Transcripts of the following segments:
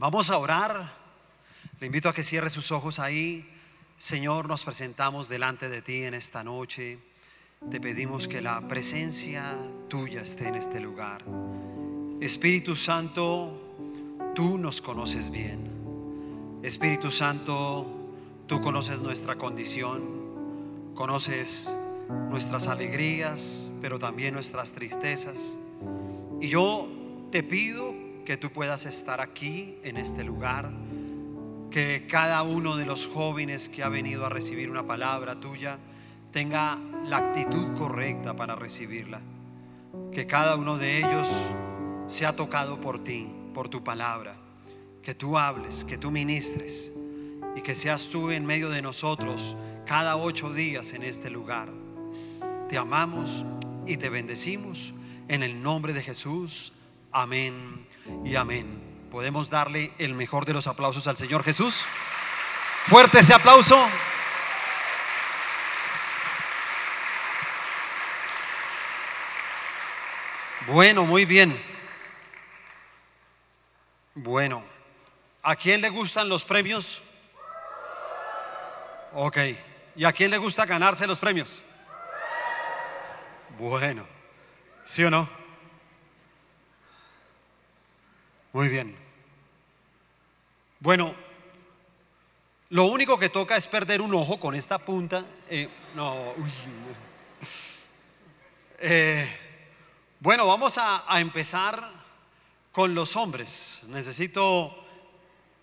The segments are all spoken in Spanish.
Vamos a orar. Le invito a que cierre sus ojos ahí. Señor, nos presentamos delante de ti en esta noche. Te pedimos que la presencia tuya esté en este lugar. Espíritu Santo, tú nos conoces bien. Espíritu Santo, tú conoces nuestra condición, conoces nuestras alegrías, pero también nuestras tristezas. Y yo te pido que tú puedas estar aquí en este lugar, que cada uno de los jóvenes que ha venido a recibir una palabra tuya tenga la actitud correcta para recibirla, que cada uno de ellos sea tocado por ti, por tu palabra, que tú hables, que tú ministres y que seas tú en medio de nosotros cada ocho días en este lugar. Te amamos y te bendecimos en el nombre de Jesús. Amén y amén. Podemos darle el mejor de los aplausos al Señor Jesús. Fuerte ese aplauso. Bueno, muy bien. Bueno, ¿a quién le gustan los premios? Ok. ¿Y a quién le gusta ganarse los premios? Bueno, ¿sí o no? Muy bien. Bueno, lo único que toca es perder un ojo con esta punta. Eh, no, uy. Eh, bueno, vamos a empezar con los hombres. Necesito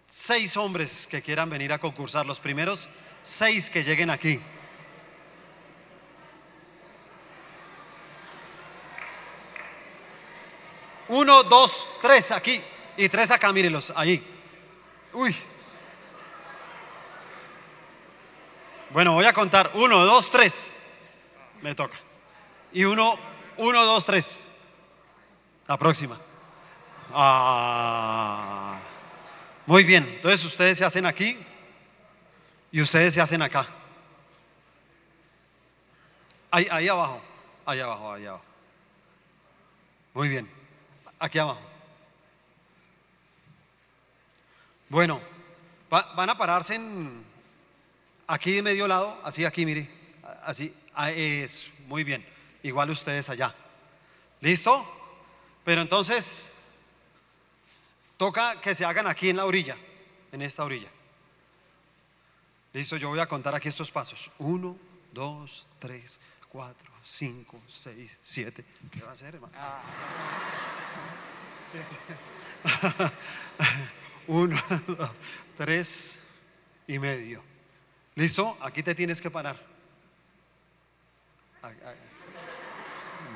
seis hombres que quieran venir a concursar. Los primeros seis que lleguen aquí. Uno, dos, tres aquí. Y tres acá, mírenlos, ahí. Uy. Bueno, voy a contar. Uno, dos, tres. Me toca. Y uno, uno, dos, tres. La próxima. Ah. Muy bien. Entonces ustedes se hacen aquí y ustedes se hacen acá. Ahí, ahí abajo. Ahí abajo, ahí abajo. Muy bien. Aquí abajo. Bueno, va- van a pararse en aquí de medio lado, así aquí, mire, así, ah, es muy bien. Igual ustedes allá. ¿Listo? Pero entonces toca que se hagan aquí en la orilla, en esta orilla. Listo, yo voy a contar aquí estos pasos. Uno, dos, tres, cuatro, cinco, seis, siete. ¿Qué va a hacer, hermano? Siete. Uno, dos, tres y medio. ¿Listo? Aquí te tienes que parar.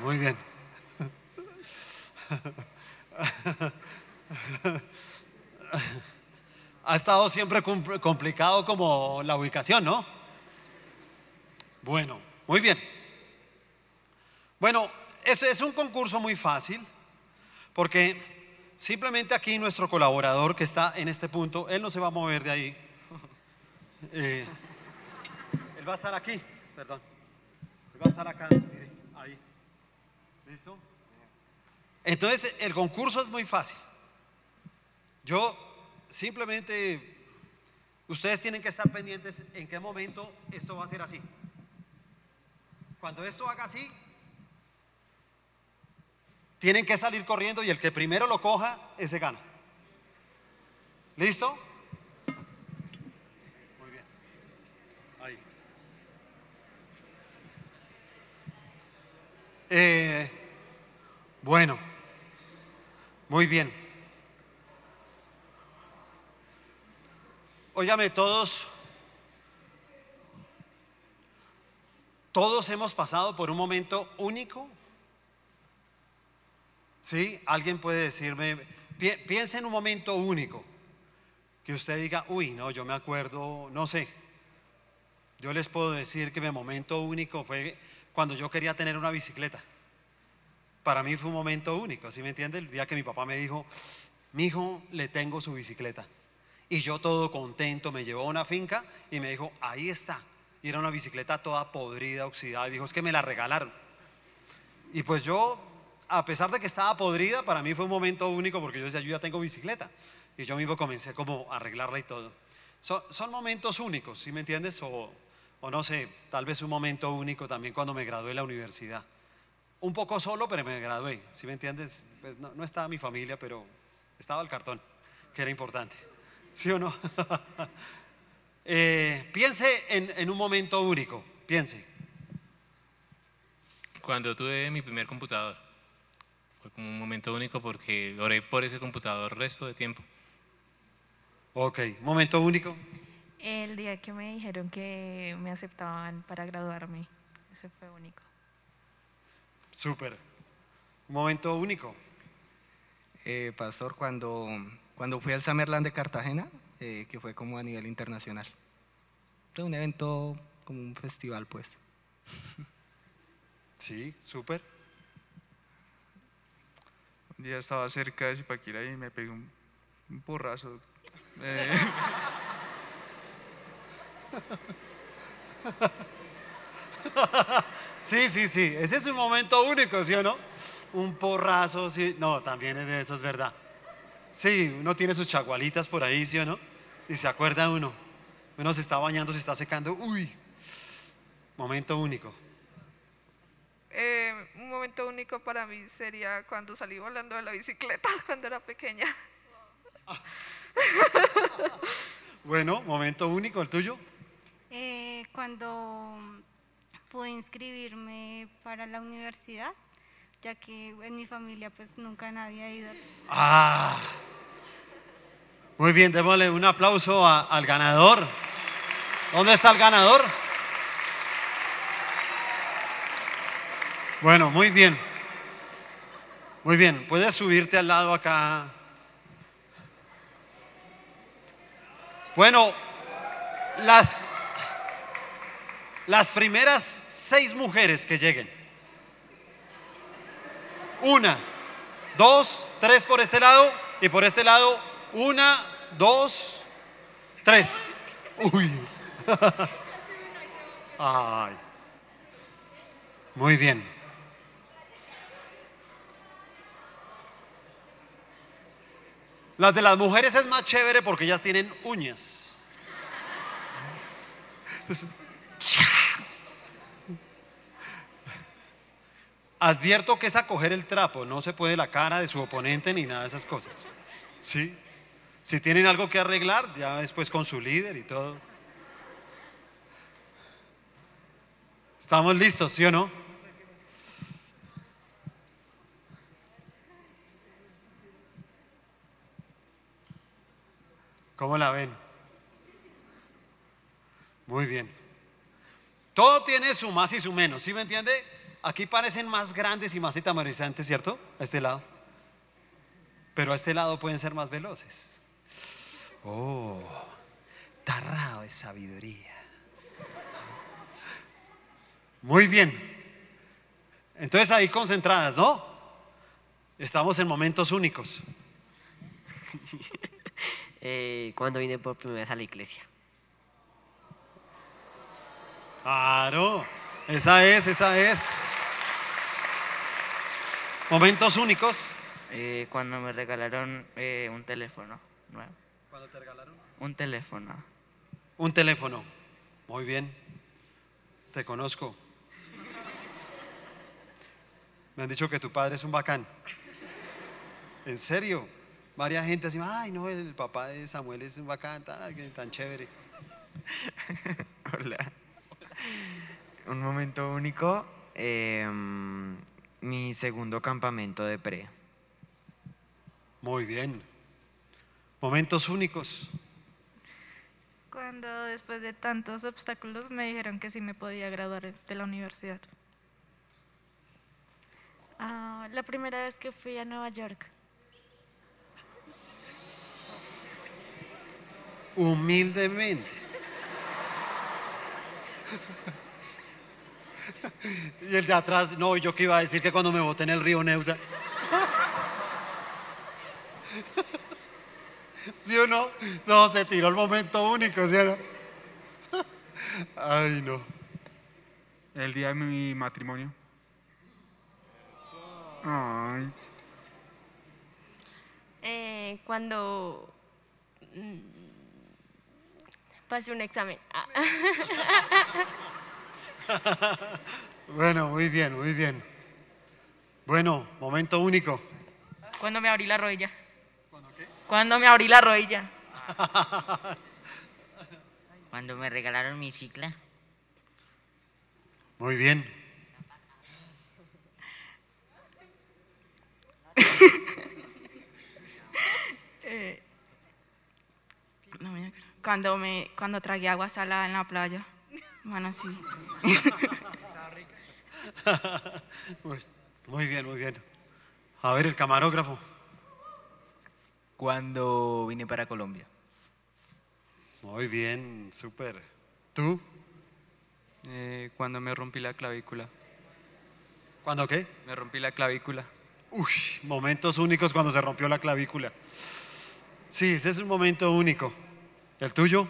Muy bien. Ha estado siempre compl- complicado como la ubicación, ¿no? Bueno, muy bien. Bueno, es un concurso muy fácil porque simplemente aquí nuestro colaborador que está en este punto, él no se va a mover de ahí. Eh, él va a estar aquí, perdón. Él va a estar acá, ahí. ¿Listo? Entonces, el concurso es muy fácil. Yo simplemente, ustedes tienen que estar pendientes en qué momento esto va a ser así. Cuando esto haga así, tienen que salir corriendo y el que primero lo coja, ese gana. ¿Listo? Muy bien. Ahí. Eh, bueno, muy bien. Óigame, todos, todos hemos pasado por un momento único. ¿Sí? Alguien puede decirme, pi- piensa en un momento único, que usted diga, uy, no, yo me acuerdo, no sé. Yo les puedo decir que mi momento único fue cuando yo quería tener una bicicleta. Para mí fue un momento único, ¿sí me entiende? El día que mi papá me dijo, mi hijo, le tengo su bicicleta. Y yo todo contento me llevó a una finca y me dijo, ahí está. Y era una bicicleta toda podrida, oxidada. Y dijo, es que me la regalaron. Y pues yo, a pesar de que estaba podrida, para mí fue un momento único porque yo decía, yo ya tengo bicicleta. y yo mismo comencé como a arreglarla y todo. Son, momentos únicos, ¿sí me entiendes? O, no sé, tal vez un momento único también cuando me gradué de la universidad. Un poco solo, pero me gradué, ¿sí me entiendes? Pues no, no estaba mi familia, pero estaba el cartón, que era importante. ¿Sí o no? Eh, piense en, en un momento único, piense. Cuando tuve mi primer computador, fue como un momento único porque oré por ese computador el resto de tiempo. Ok, momento único. El día que me dijeron que me aceptaban para graduarme, ese fue único. Súper. Un momento único. Eh, pastor, cuando, cuando fui al Summerland de Cartagena, eh, que fue como a nivel internacional. Fue un evento, como un festival, pues. Sí, súper. Día estaba cerca de Zipaquirá y me pegué un, porrazo. Eh, Sí, sí, sí. Ese es un momento único, ¿sí o no? Un porrazo, sí. No, también es, eso es verdad. Sí, uno tiene sus chagualitas por ahí, ¿sí o no? Y se acuerda uno. Uno se está bañando, se está secando. Uy, momento único. Eh, un momento único para mí sería cuando salí volando de la bicicleta cuando era pequeña. Bueno, momento único, el tuyo. Eh, cuando pude inscribirme para la universidad, ya que en mi familia pues nunca nadie ha ido. Ah. Muy bien, démosle un aplauso a- al ganador. ¿Dónde está el ganador? Bueno, muy bien. Muy bien, puedes subirte al lado acá. Bueno, las, las primeras seis mujeres que lleguen. Una, dos, tres por este lado y por este lado, una, dos, tres. Uy. Ay. Muy bien. Las de las mujeres es más chévere porque ellas tienen uñas. Entonces, advierto que es a coger el trapo, no se puede la cara de su oponente ni nada de esas cosas. ¿Sí? Si tienen algo que arreglar, ya después con su líder y todo. ¿Estamos listos, sí o no? ¿Cómo la ven? Muy bien. Todo tiene su más y su menos, ¿sí me entiende? Aquí parecen más grandes y más etamorizantes, ¿cierto? A este lado. Pero a este lado pueden ser más veloces. Oh, tarrado de sabiduría. Muy bien. Entonces ahí concentradas, ¿no? Estamos en momentos únicos. Eh, cuando vine por primera vez a la iglesia. Claro, esa es, esa es. Momentos únicos. Eh, cuando me regalaron eh, un teléfono nuevo. ¿Cuándo te regalaron? Un teléfono. Un teléfono. Muy bien. Te conozco. Me han dicho que tu padre es un bacán. En serio. Varia gente así, ay, no, el papá de Samuel es un bacán, tan, tan chévere. Hola. Un momento único. eh, mi segundo campamento de pre. Muy bien. Momentos únicos. Cuando después de tantos obstáculos me dijeron que sí me podía graduar de la universidad. Ah, la primera vez que fui a Nueva York. Humildemente. Y el de atrás, no, yo que iba a decir que cuando me boté en el río Neusa. ¿Sí o no? No, se tiró el momento único, ¿sí o no? Ay, no. el día de mi matrimonio. Ay. Eh, cuando Mm, Pasé un examen. Ah. Bueno, muy bien, muy bien. Bueno, momento único. Cuando me abrí la rodilla. Cuando me abrí la rodilla. Cuando me regalaron mi cicla. Muy bien. Eh, no me acuerdo. Cuando me cuando tragué agua salada en la playa. Bueno, sí. Muy- Muy bien, muy bien. A ver, el camarógrafo. Cuando vine para Colombia. Muy bien, súper. ¿Tú? Eh, cuando me rompí la clavícula. ¿Cuándo qué? Me rompí la clavícula. Uy, momentos únicos cuando se rompió la clavícula. Sí, ese es un momento único. ¿El tuyo?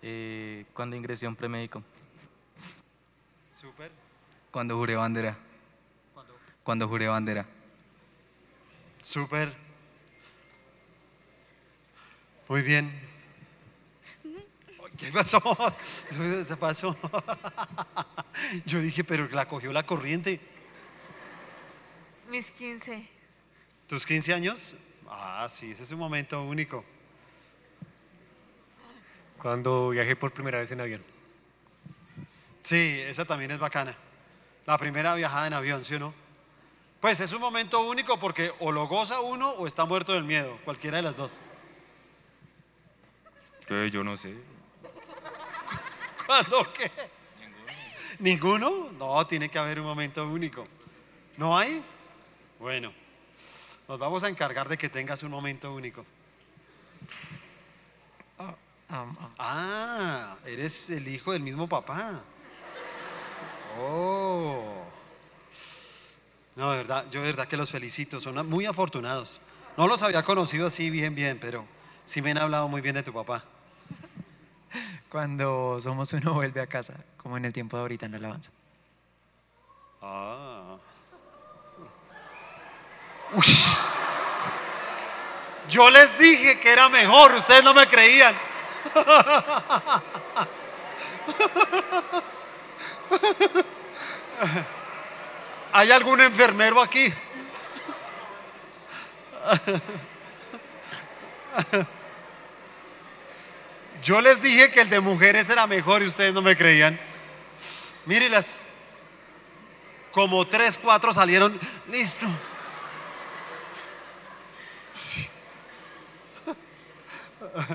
Eh, cuando ingresé a un premédico. Súper. Cuando juré bandera. Cuando juré bandera. Súper. Muy bien. ¿Qué pasó? ¿Qué pasó? Yo dije, pero la cogió la corriente. Mis 15. ¿Tus 15 años? Ah, sí, ese es un momento único. Cuando viajé por primera vez en avión. Sí, esa también es bacana. La primera viajada en avión, ¿sí o no? Pues es un momento único porque o lo goza uno o está muerto del miedo, cualquiera de las dos. Eh, yo no sé. ¿Cuándo qué? ¿Ninguno? No, tiene que haber un momento único. ¿No hay? Bueno, nos vamos a encargar de que tengas un momento único. Ah, eres el hijo del mismo papá. Oh. No, de verdad, yo de verdad que los felicito, son muy afortunados. No los había conocido así bien, bien, pero sí me han hablado muy bien de tu papá. Cuando somos uno vuelve a casa, como en el tiempo de ahorita en la alabanza. Ah. Ush. Yo les dije que era mejor, ustedes no me creían. ¿Hay algún enfermero aquí? Yo les dije que el de mujeres era mejor y ustedes no me creían. Mírelas. Como tres, cuatro salieron. Listo.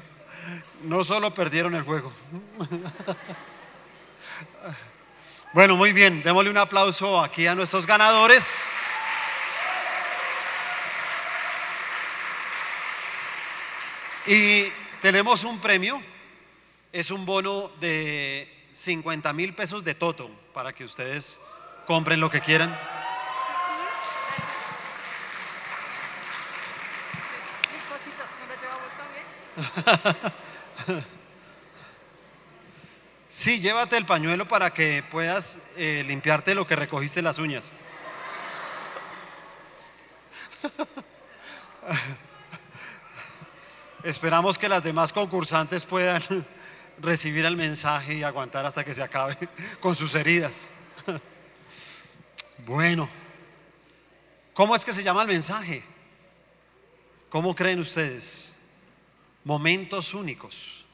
No solo perdieron el juego. Bueno, muy bien. Démosle un aplauso aquí a nuestros ganadores. Y tenemos un premio. Es un bono de 50 mil pesos de Toto para que ustedes compren lo que quieran. Sí, llévate el pañuelo para que puedas eh, limpiarte lo que recogiste las uñas. Esperamos que las demás concursantes puedan recibir el mensaje y aguantar hasta que se acabe con sus heridas. Bueno, ¿cómo es que se llama el mensaje? ¿Cómo creen ustedes? Momentos únicos.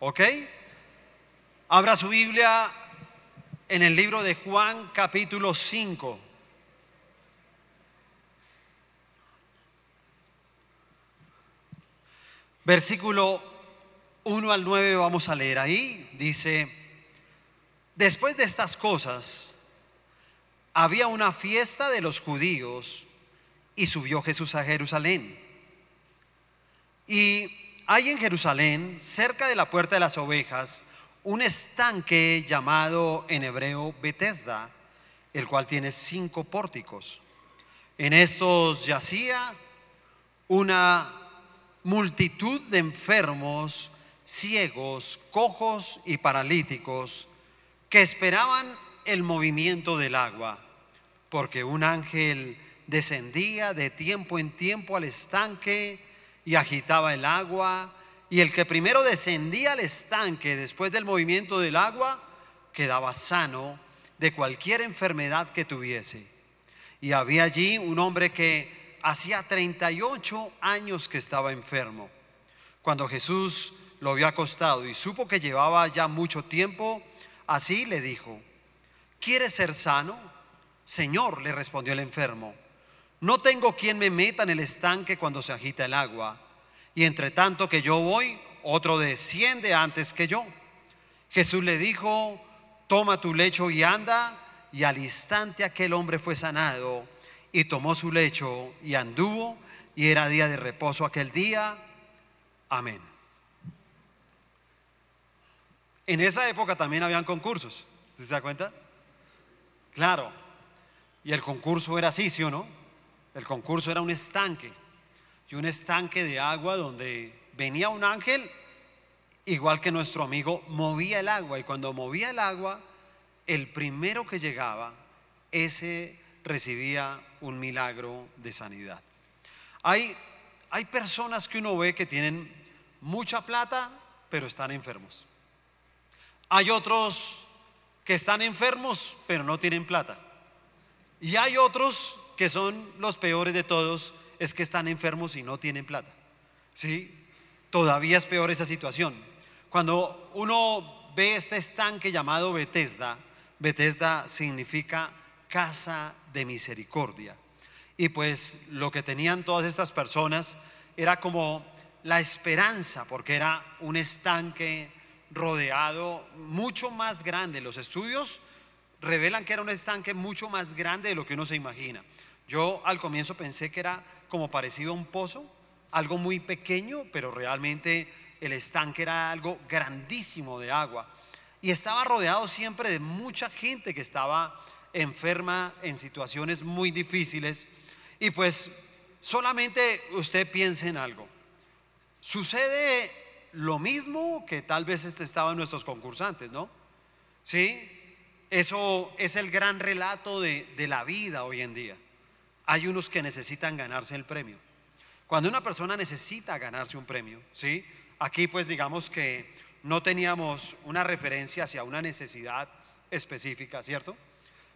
¿Ok? Abra su Biblia en el libro de Juan capítulo 5. Versículo 1 al 9 vamos a leer ahí. Dice, después de estas cosas, había una fiesta de los judíos y subió Jesús a Jerusalén. Y hay en Jerusalén, cerca de la puerta de las ovejas, un estanque llamado en hebreo Bethesda, el cual tiene cinco pórticos. En estos yacía una multitud de enfermos, ciegos, cojos y paralíticos que esperaban el movimiento del agua, porque un ángel descendía de tiempo en tiempo al estanque y agitaba el agua, y el que primero descendía al estanque después del movimiento del agua, quedaba sano de cualquier enfermedad que tuviese. Y había allí un hombre que hacía 38 años que estaba enfermo. Cuando Jesús lo vio acostado y supo que llevaba ya mucho tiempo, así le dijo, ¿quieres ser sano? Señor, le respondió el enfermo, no tengo quien me meta en el estanque cuando se agita el agua, y entre tanto que yo voy, otro desciende antes que yo. Jesús le dijo, toma tu lecho y anda, y al instante aquel hombre fue sanado, y tomó su lecho y anduvo, y era día de reposo aquel día. Amén. En esa época también habían concursos, ¿sí ¿se da cuenta? Claro, y el concurso era así, ¿sí o no? El concurso era un estanque, y un estanque de agua donde venía un ángel, igual que nuestro amigo, movía el agua, y cuando movía el agua, el primero que llegaba, ese recibía un milagro de sanidad. Hay, hay personas que uno ve que tienen mucha plata, pero están enfermos. Hay otros que están enfermos, pero no tienen plata. Y hay otros que son los peores de todos, es que están enfermos y no tienen plata. ¿Sí? Todavía es peor esa situación. Cuando uno ve este estanque llamado Bethesda, Bethesda significa casa de misericordia. Y pues lo que tenían todas estas personas era como la esperanza, porque era un estanque rodeado mucho más grande. Los estudios revelan que era un estanque mucho más grande de lo que uno se imagina. Yo al comienzo pensé que era como parecido a un pozo, algo muy pequeño, pero realmente el estanque era algo grandísimo de agua. Y estaba rodeado siempre de mucha gente que estaba enferma en situaciones muy difíciles. Y pues solamente usted piense en algo. Sucede lo mismo que tal vez este estaban nuestros concursantes, ¿no? Sí, eso es el gran relato de, de la vida hoy en día. Hay unos que necesitan ganarse el premio. Cuando una persona necesita ganarse un premio, ¿sí? Aquí pues digamos que no teníamos una referencia hacia una necesidad específica, ¿cierto?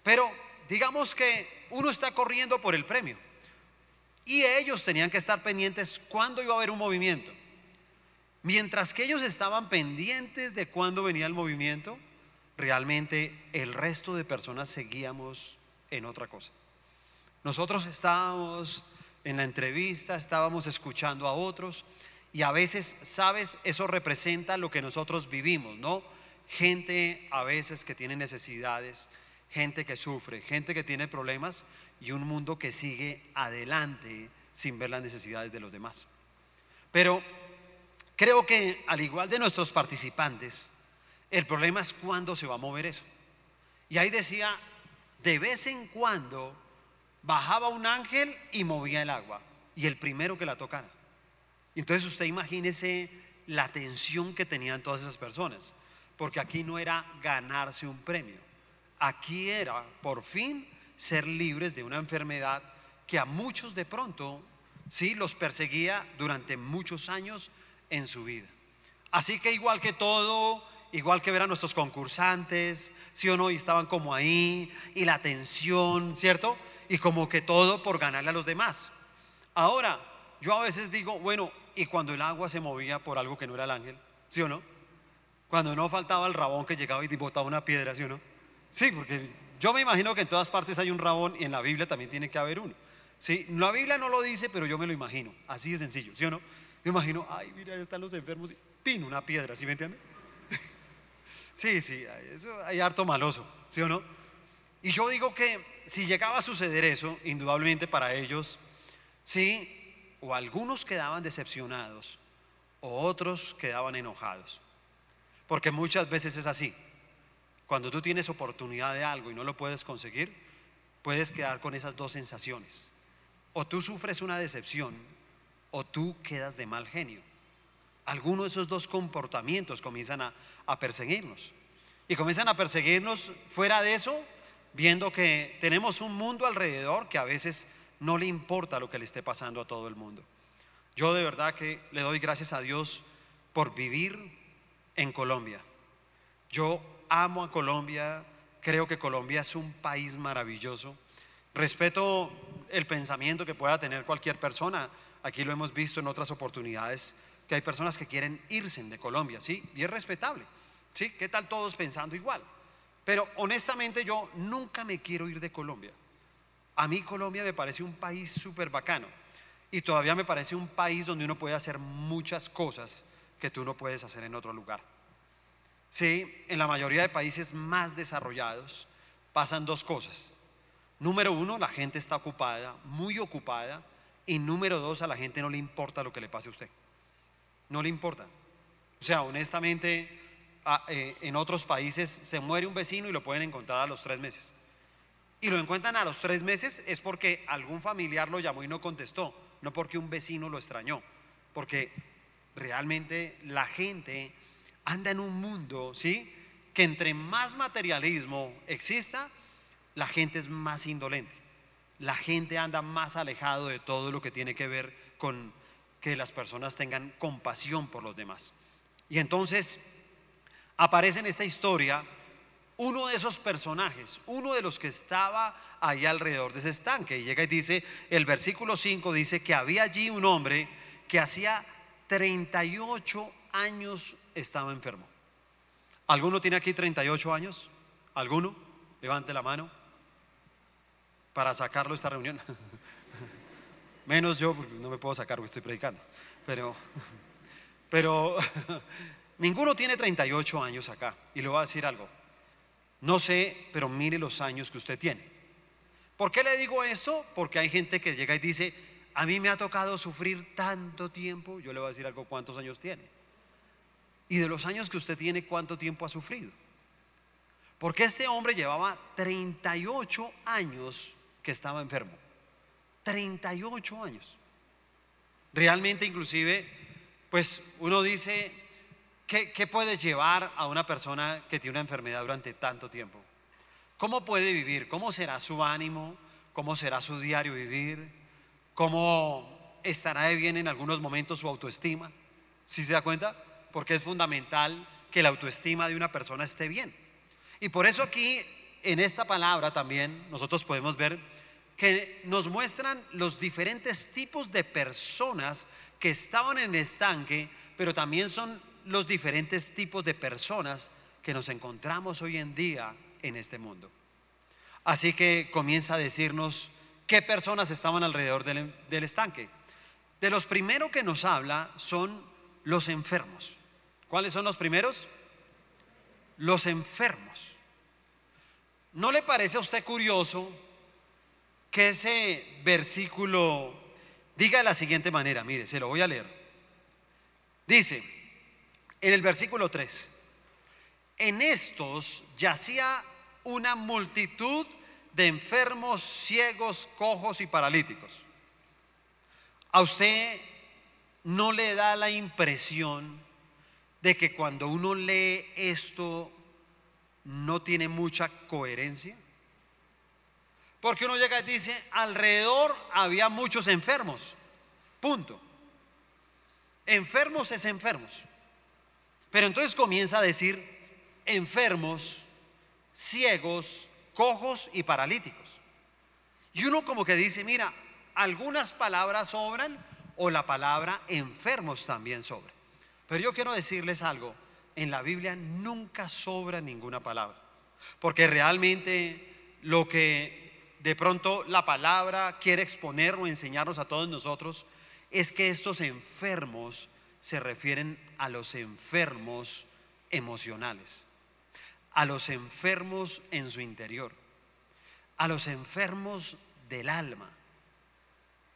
Pero digamos que uno está corriendo por el premio. Y ellos tenían que estar pendientes cuándo iba a haber un movimiento. Mientras que ellos estaban pendientes de cuándo venía el movimiento, realmente el resto de personas seguíamos en otra cosa. Nosotros estábamos en la entrevista, estábamos escuchando a otros y a veces, sabes, eso representa lo que nosotros vivimos, ¿no? Gente a veces que tiene necesidades, gente que sufre, gente que tiene problemas y un mundo que sigue adelante sin ver las necesidades de los demás. Pero creo que al igual de nuestros participantes, el problema es cuándo se va a mover eso. Y ahí decía, de vez en cuando bajaba un ángel y movía el agua, y el primero que la tocara. Entonces usted imagínese la tensión que tenían todas esas personas, porque aquí no era ganarse un premio, aquí era por fin ser libres de una enfermedad que a muchos de pronto sí los perseguía durante muchos años en su vida. Así que igual que todo, igual que ver a nuestros concursantes, sí o no, y estaban como ahí, y la tensión, ¿cierto? Y como que todo por ganarle a los demás. Ahora, yo a veces digo, bueno, ¿y cuando el agua se movía por algo que no era el ángel? ¿Sí o no? Cuando no faltaba el rabón que llegaba y botaba una piedra, ¿sí o no? Sí, porque yo me imagino que en todas partes hay un rabón y en la Biblia también tiene que haber uno. Sí, la Biblia no lo dice, pero yo me lo imagino. Así de sencillo, ¿sí o no? Yo imagino, ay, mira, ahí están los enfermos. Pin, una piedra, ¿sí me entiende? Sí, sí, eso hay harto maloso, ¿sí o no? Y yo digo que si llegaba a suceder eso, indudablemente para ellos, sí, o algunos quedaban decepcionados, o otros quedaban enojados. Porque muchas veces es así. Cuando tú tienes oportunidad de algo y no lo puedes conseguir, puedes quedar con esas dos sensaciones. O tú sufres una decepción, o tú quedas de mal genio. Algunos de esos dos comportamientos comienzan a, a perseguirnos. Y comienzan a perseguirnos fuera de eso, viendo que tenemos un mundo alrededor que a veces no le importa lo que le esté pasando a todo el mundo. Yo de verdad que le doy gracias a Dios por vivir en Colombia. Yo amo a Colombia, creo que Colombia es un país maravilloso. Respeto el pensamiento que pueda tener cualquier persona. Aquí lo hemos visto en otras oportunidades, que hay personas que quieren irse de Colombia, ¿sí? Y es respetable, ¿sí? ¿Qué tal todos pensando igual? Pero honestamente yo nunca me quiero ir de Colombia. A mí Colombia me parece un país súper bacano y todavía me parece un país donde uno puede hacer muchas cosas que tú no puedes hacer en otro lugar. Sí, en la mayoría de países más desarrollados pasan dos cosas. Número uno, la gente está ocupada, muy ocupada. Y número dos, a la gente no le importa lo que le pase a usted. No le importa. O sea, honestamente, en otros países se muere un vecino y lo pueden encontrar a los tres meses. Y lo encuentran a los tres meses es porque algún familiar lo llamó y no contestó, no porque un vecino lo extrañó. Porque realmente la gente anda en un mundo, ¿sí? Que entre más materialismo exista, la gente es más indolente. La gente anda más alejado de todo lo que tiene que ver con que las personas tengan compasión por los demás. Y entonces aparece en esta historia uno de esos personajes, uno de los que estaba ahí alrededor de ese estanque. Y llega y dice, el versículo 5 dice que había allí un hombre que hacía 38 años estaba enfermo. ¿Alguno tiene aquí 38 años? ¿Alguno? Levante la mano para sacarlo de esta reunión. Menos yo, porque no me puedo sacar porque estoy predicando. Pero, pero ninguno tiene 38 años acá. Y le voy a decir algo. No sé, pero mire los años que usted tiene. ¿Por qué le digo esto? Porque hay gente que llega y dice, a mí me ha tocado sufrir tanto tiempo. Yo le voy a decir algo, ¿cuántos años tiene? Y de los años que usted tiene, ¿cuánto tiempo ha sufrido? Porque este hombre llevaba 38 años que estaba enfermo. 38 años. Realmente inclusive, pues uno dice, ¿qué, puede llevar a una persona que tiene una enfermedad durante tanto tiempo? ¿Cómo puede vivir? ¿Cómo será su ánimo? ¿Cómo será su diario vivir? ¿Cómo estará de bien en algunos momentos su autoestima? ¿Sí se da cuenta? Porque es fundamental que la autoestima de una persona esté bien. Y por eso aquí, en esta palabra también, nosotros podemos ver que nos muestran los diferentes tipos de personas que estaban en el estanque, pero también son los diferentes tipos de personas que nos encontramos hoy en día en este mundo. Así que comienza a decirnos qué personas estaban alrededor del, estanque. De los primeros que nos habla son los enfermos. ¿Cuáles son los primeros? Los enfermos. ¿No le parece a usted curioso que ese versículo diga de la siguiente manera? Mire, se lo voy a leer. Dice, en el versículo 3, en estos yacía una multitud de enfermos, ciegos, cojos y paralíticos. ¿A usted no le da la impresión de que cuando uno lee esto no tiene mucha coherencia? Porque uno llega y dice, alrededor había muchos enfermos. Punto. Enfermos es enfermos. Pero entonces comienza a decir enfermos, ciegos, cojos y paralíticos. Y uno como que dice, mira, algunas palabras sobran o la palabra enfermos también sobra. Pero yo quiero decirles algo, en la Biblia nunca sobra ninguna palabra. Porque realmente lo que de pronto la palabra quiere exponer o enseñarnos a todos nosotros es que estos enfermos se refieren a los enfermos emocionales, a los enfermos en su interior, a los enfermos del alma.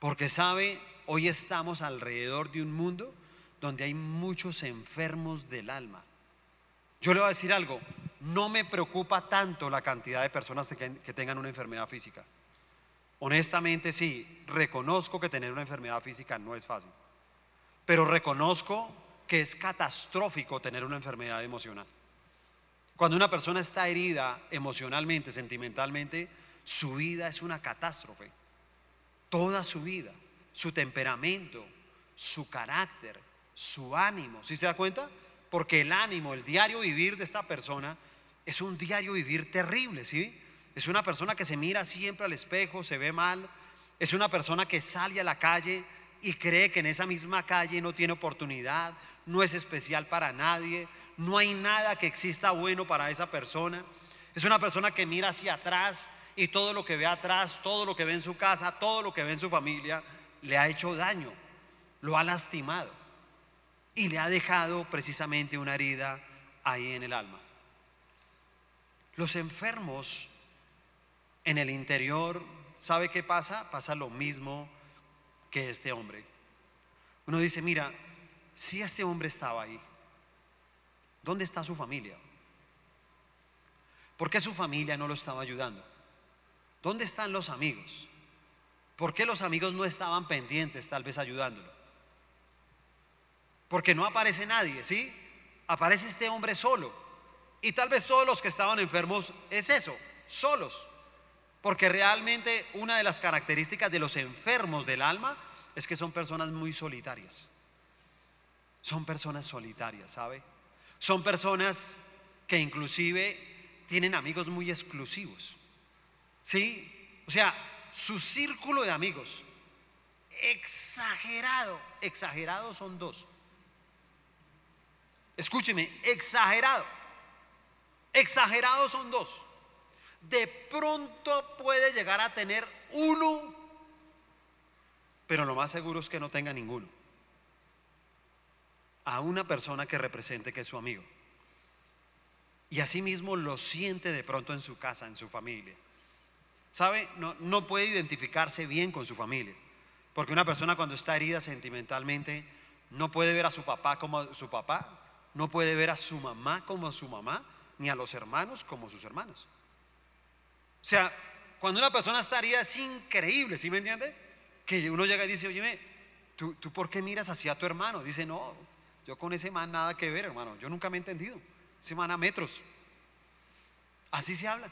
Porque sabe, hoy estamos alrededor de un mundo donde hay muchos enfermos del alma. Yo le voy a decir algo, no me preocupa tanto la cantidad de personas que, tengan una enfermedad física. Honestamente sí, reconozco que tener una enfermedad física no es fácil, pero reconozco que es catastrófico tener una enfermedad emocional. Cuando una persona está herida emocionalmente, sentimentalmente, su vida es una catástrofe. Toda su vida, su temperamento, su carácter, su ánimo. ¿Sí se da cuenta? Porque el ánimo, el diario vivir de esta persona es un diario vivir terrible, ¿sí? Es una persona que se mira siempre al espejo, se ve mal. Es una persona que sale a la calle y cree que en esa misma calle no tiene oportunidad, no es especial para nadie, no hay nada que exista bueno para esa persona. Es una persona que mira hacia atrás y todo lo que ve atrás, todo lo que ve en su casa, todo lo que ve en su familia, le ha hecho daño, lo ha lastimado y le ha dejado precisamente una herida ahí en el alma. Los enfermos en el interior, ¿sabe qué pasa? Pasa lo mismo que este hombre. Uno dice, mira, si este hombre estaba ahí, ¿dónde está su familia? ¿Por qué su familia no lo estaba ayudando? ¿Dónde están los amigos? ¿Por qué los amigos no estaban pendientes tal vez ayudándolo? Porque no aparece nadie, ¿sí? Aparece este hombre solo. Y tal vez todos los que estaban enfermos es eso, solos. Porque realmente una de las características de los enfermos del alma es que son personas muy solitarias. Son personas solitarias, ¿sabe? Son personas que inclusive tienen amigos muy exclusivos. ¿Sí? O sea, su círculo de amigos, exagerado, exagerado son dos. Escúcheme, exagerado. Exagerado son dos. De pronto puede llegar a tener uno, pero lo más seguro es que no tenga ninguno. A una persona que represente que es su amigo. Y asimismo lo siente de pronto en su casa, en su familia. ¿Sabe? No, no puede identificarse bien con su familia. Porque una persona cuando está herida sentimentalmente no puede ver a su papá como su papá, no puede ver a su mamá como su mamá, ni a los hermanos como sus hermanos. O sea, cuando una persona está herida es increíble, ¿sí me entiende? Que uno llega y dice, oye, ¿tú, ¿tú por qué miras hacia tu hermano? Dice, no, yo con ese man nada que ver, hermano. Yo nunca me he entendido. Ese man a metros. Así se habla.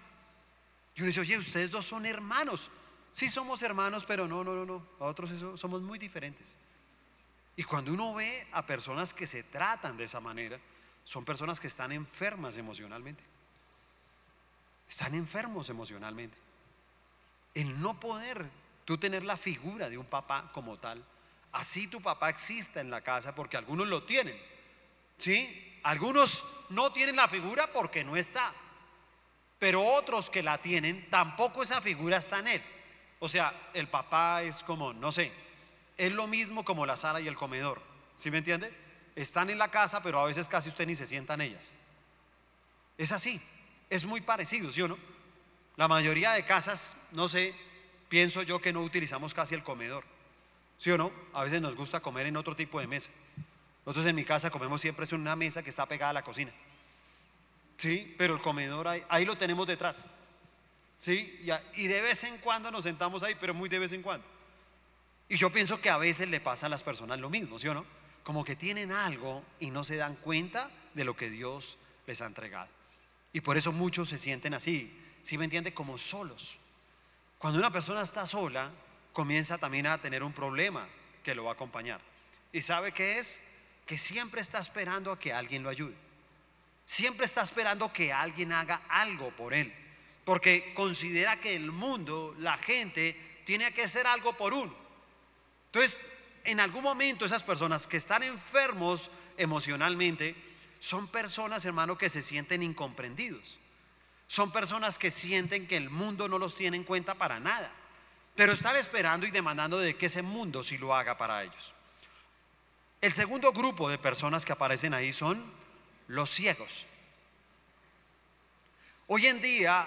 Y uno dice, oye, ustedes dos son hermanos. Sí somos hermanos, pero no, no, no, no. Nosotros eso, somos muy diferentes. Y cuando uno ve a personas que se tratan de esa manera, son personas que están enfermas emocionalmente. Están enfermos emocionalmente. El no poder tú tener la figura de un papá como tal, así tu papá exista en la casa, porque algunos lo tienen. ¿Sí? Algunos no tienen la figura porque no está. Pero otros que la tienen, tampoco esa figura está en él. O sea, el papá es como, no sé, es lo mismo como la sala y el comedor. ¿Sí me entiende? Están en la casa, pero a veces casi usted ni se sienta en ellas. Es así, es muy parecido, ¿sí o no? La mayoría de casas, no sé, pienso yo que no utilizamos casi el comedor. ¿Sí o no? A veces nos gusta comer en otro tipo de mesa. Nosotros en mi casa comemos siempre en una mesa que está pegada a la cocina. Sí, pero el comedor ahí, ahí lo tenemos detrás. Sí, y de vez en cuando nos sentamos ahí, pero muy de vez en cuando. Y yo pienso que a veces le pasa a las personas lo mismo, ¿sí o no? Como que tienen algo y no se dan cuenta de lo que Dios les ha entregado. Y por eso muchos se sienten así, ¿sí me entiende? Como solos. Cuando una persona está sola, comienza también a tener un problema que lo va a acompañar. ¿Y sabe qué es? Que siempre está esperando a que alguien lo ayude. Siempre está esperando que alguien haga algo por él. Porque considera que el mundo, la gente, tiene que hacer algo por uno. Entonces, en algún momento esas personas que están enfermos emocionalmente son personas, hermano, que se sienten incomprendidos. Son personas que sienten que el mundo no los tiene en cuenta para nada. Pero están esperando y demandando de que ese mundo sí lo haga para ellos. El segundo grupo de personas que aparecen ahí son los ciegos. Hoy en día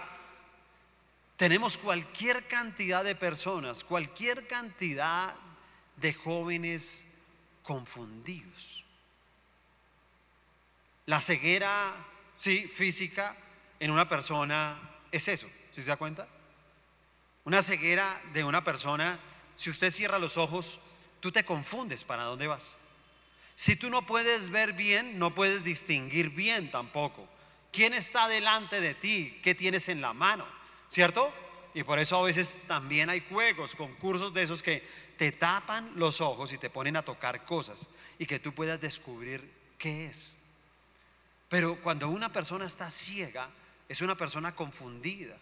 tenemos cualquier cantidad de personas, cualquier cantidad de jóvenes confundidos. La ceguera, sí, física en una persona es eso, si se da cuenta? Una ceguera de una persona, si usted cierra los ojos, tú te confundes para dónde vas. Si tú no puedes ver bien, no puedes distinguir bien tampoco. ¿Quién está delante de ti? ¿Qué tienes en la mano? ¿Cierto? Y por eso a veces también hay juegos, concursos de esos que te tapan los ojos y te ponen a tocar cosas y que tú puedas descubrir qué es. Pero cuando una persona está ciega, es una persona confundida.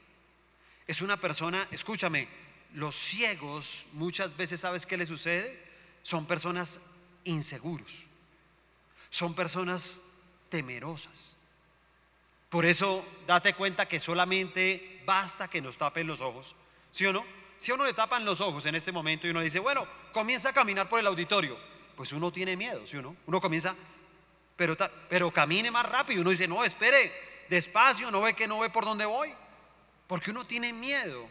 Es una persona, escúchame, los ciegos muchas veces, ¿sabes qué les sucede? Son personas inseguros. Son personas temerosas. Por eso date cuenta que solamente basta que nos tapen los ojos. ¿Sí o no? Si a uno le tapan los ojos en este momento y uno dice, bueno, comienza a caminar por el auditorio, pues uno tiene miedo, ¿sí o no? Uno comienza, pero, camine más rápido. Uno dice, no, espere, despacio, no ve que no ve por dónde voy. Porque uno tiene miedo.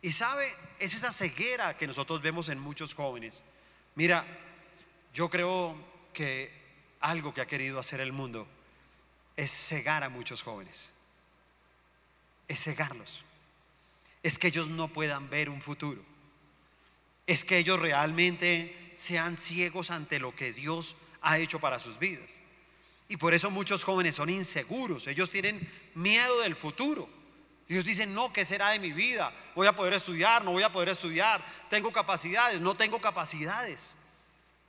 Y sabe, es esa ceguera que nosotros vemos en muchos jóvenes. Mira, yo creo que algo que ha querido hacer el mundo es cegar a muchos jóvenes. Es cegarlos. Es que ellos no puedan ver un futuro. Es que ellos realmente sean ciegos ante lo que Dios ha hecho para sus vidas. Y por eso muchos jóvenes son inseguros. Ellos tienen miedo del futuro. Ellos dicen, no, ¿qué será de mi vida? Voy a poder estudiar, no voy a poder estudiar. Tengo capacidades, no tengo capacidades.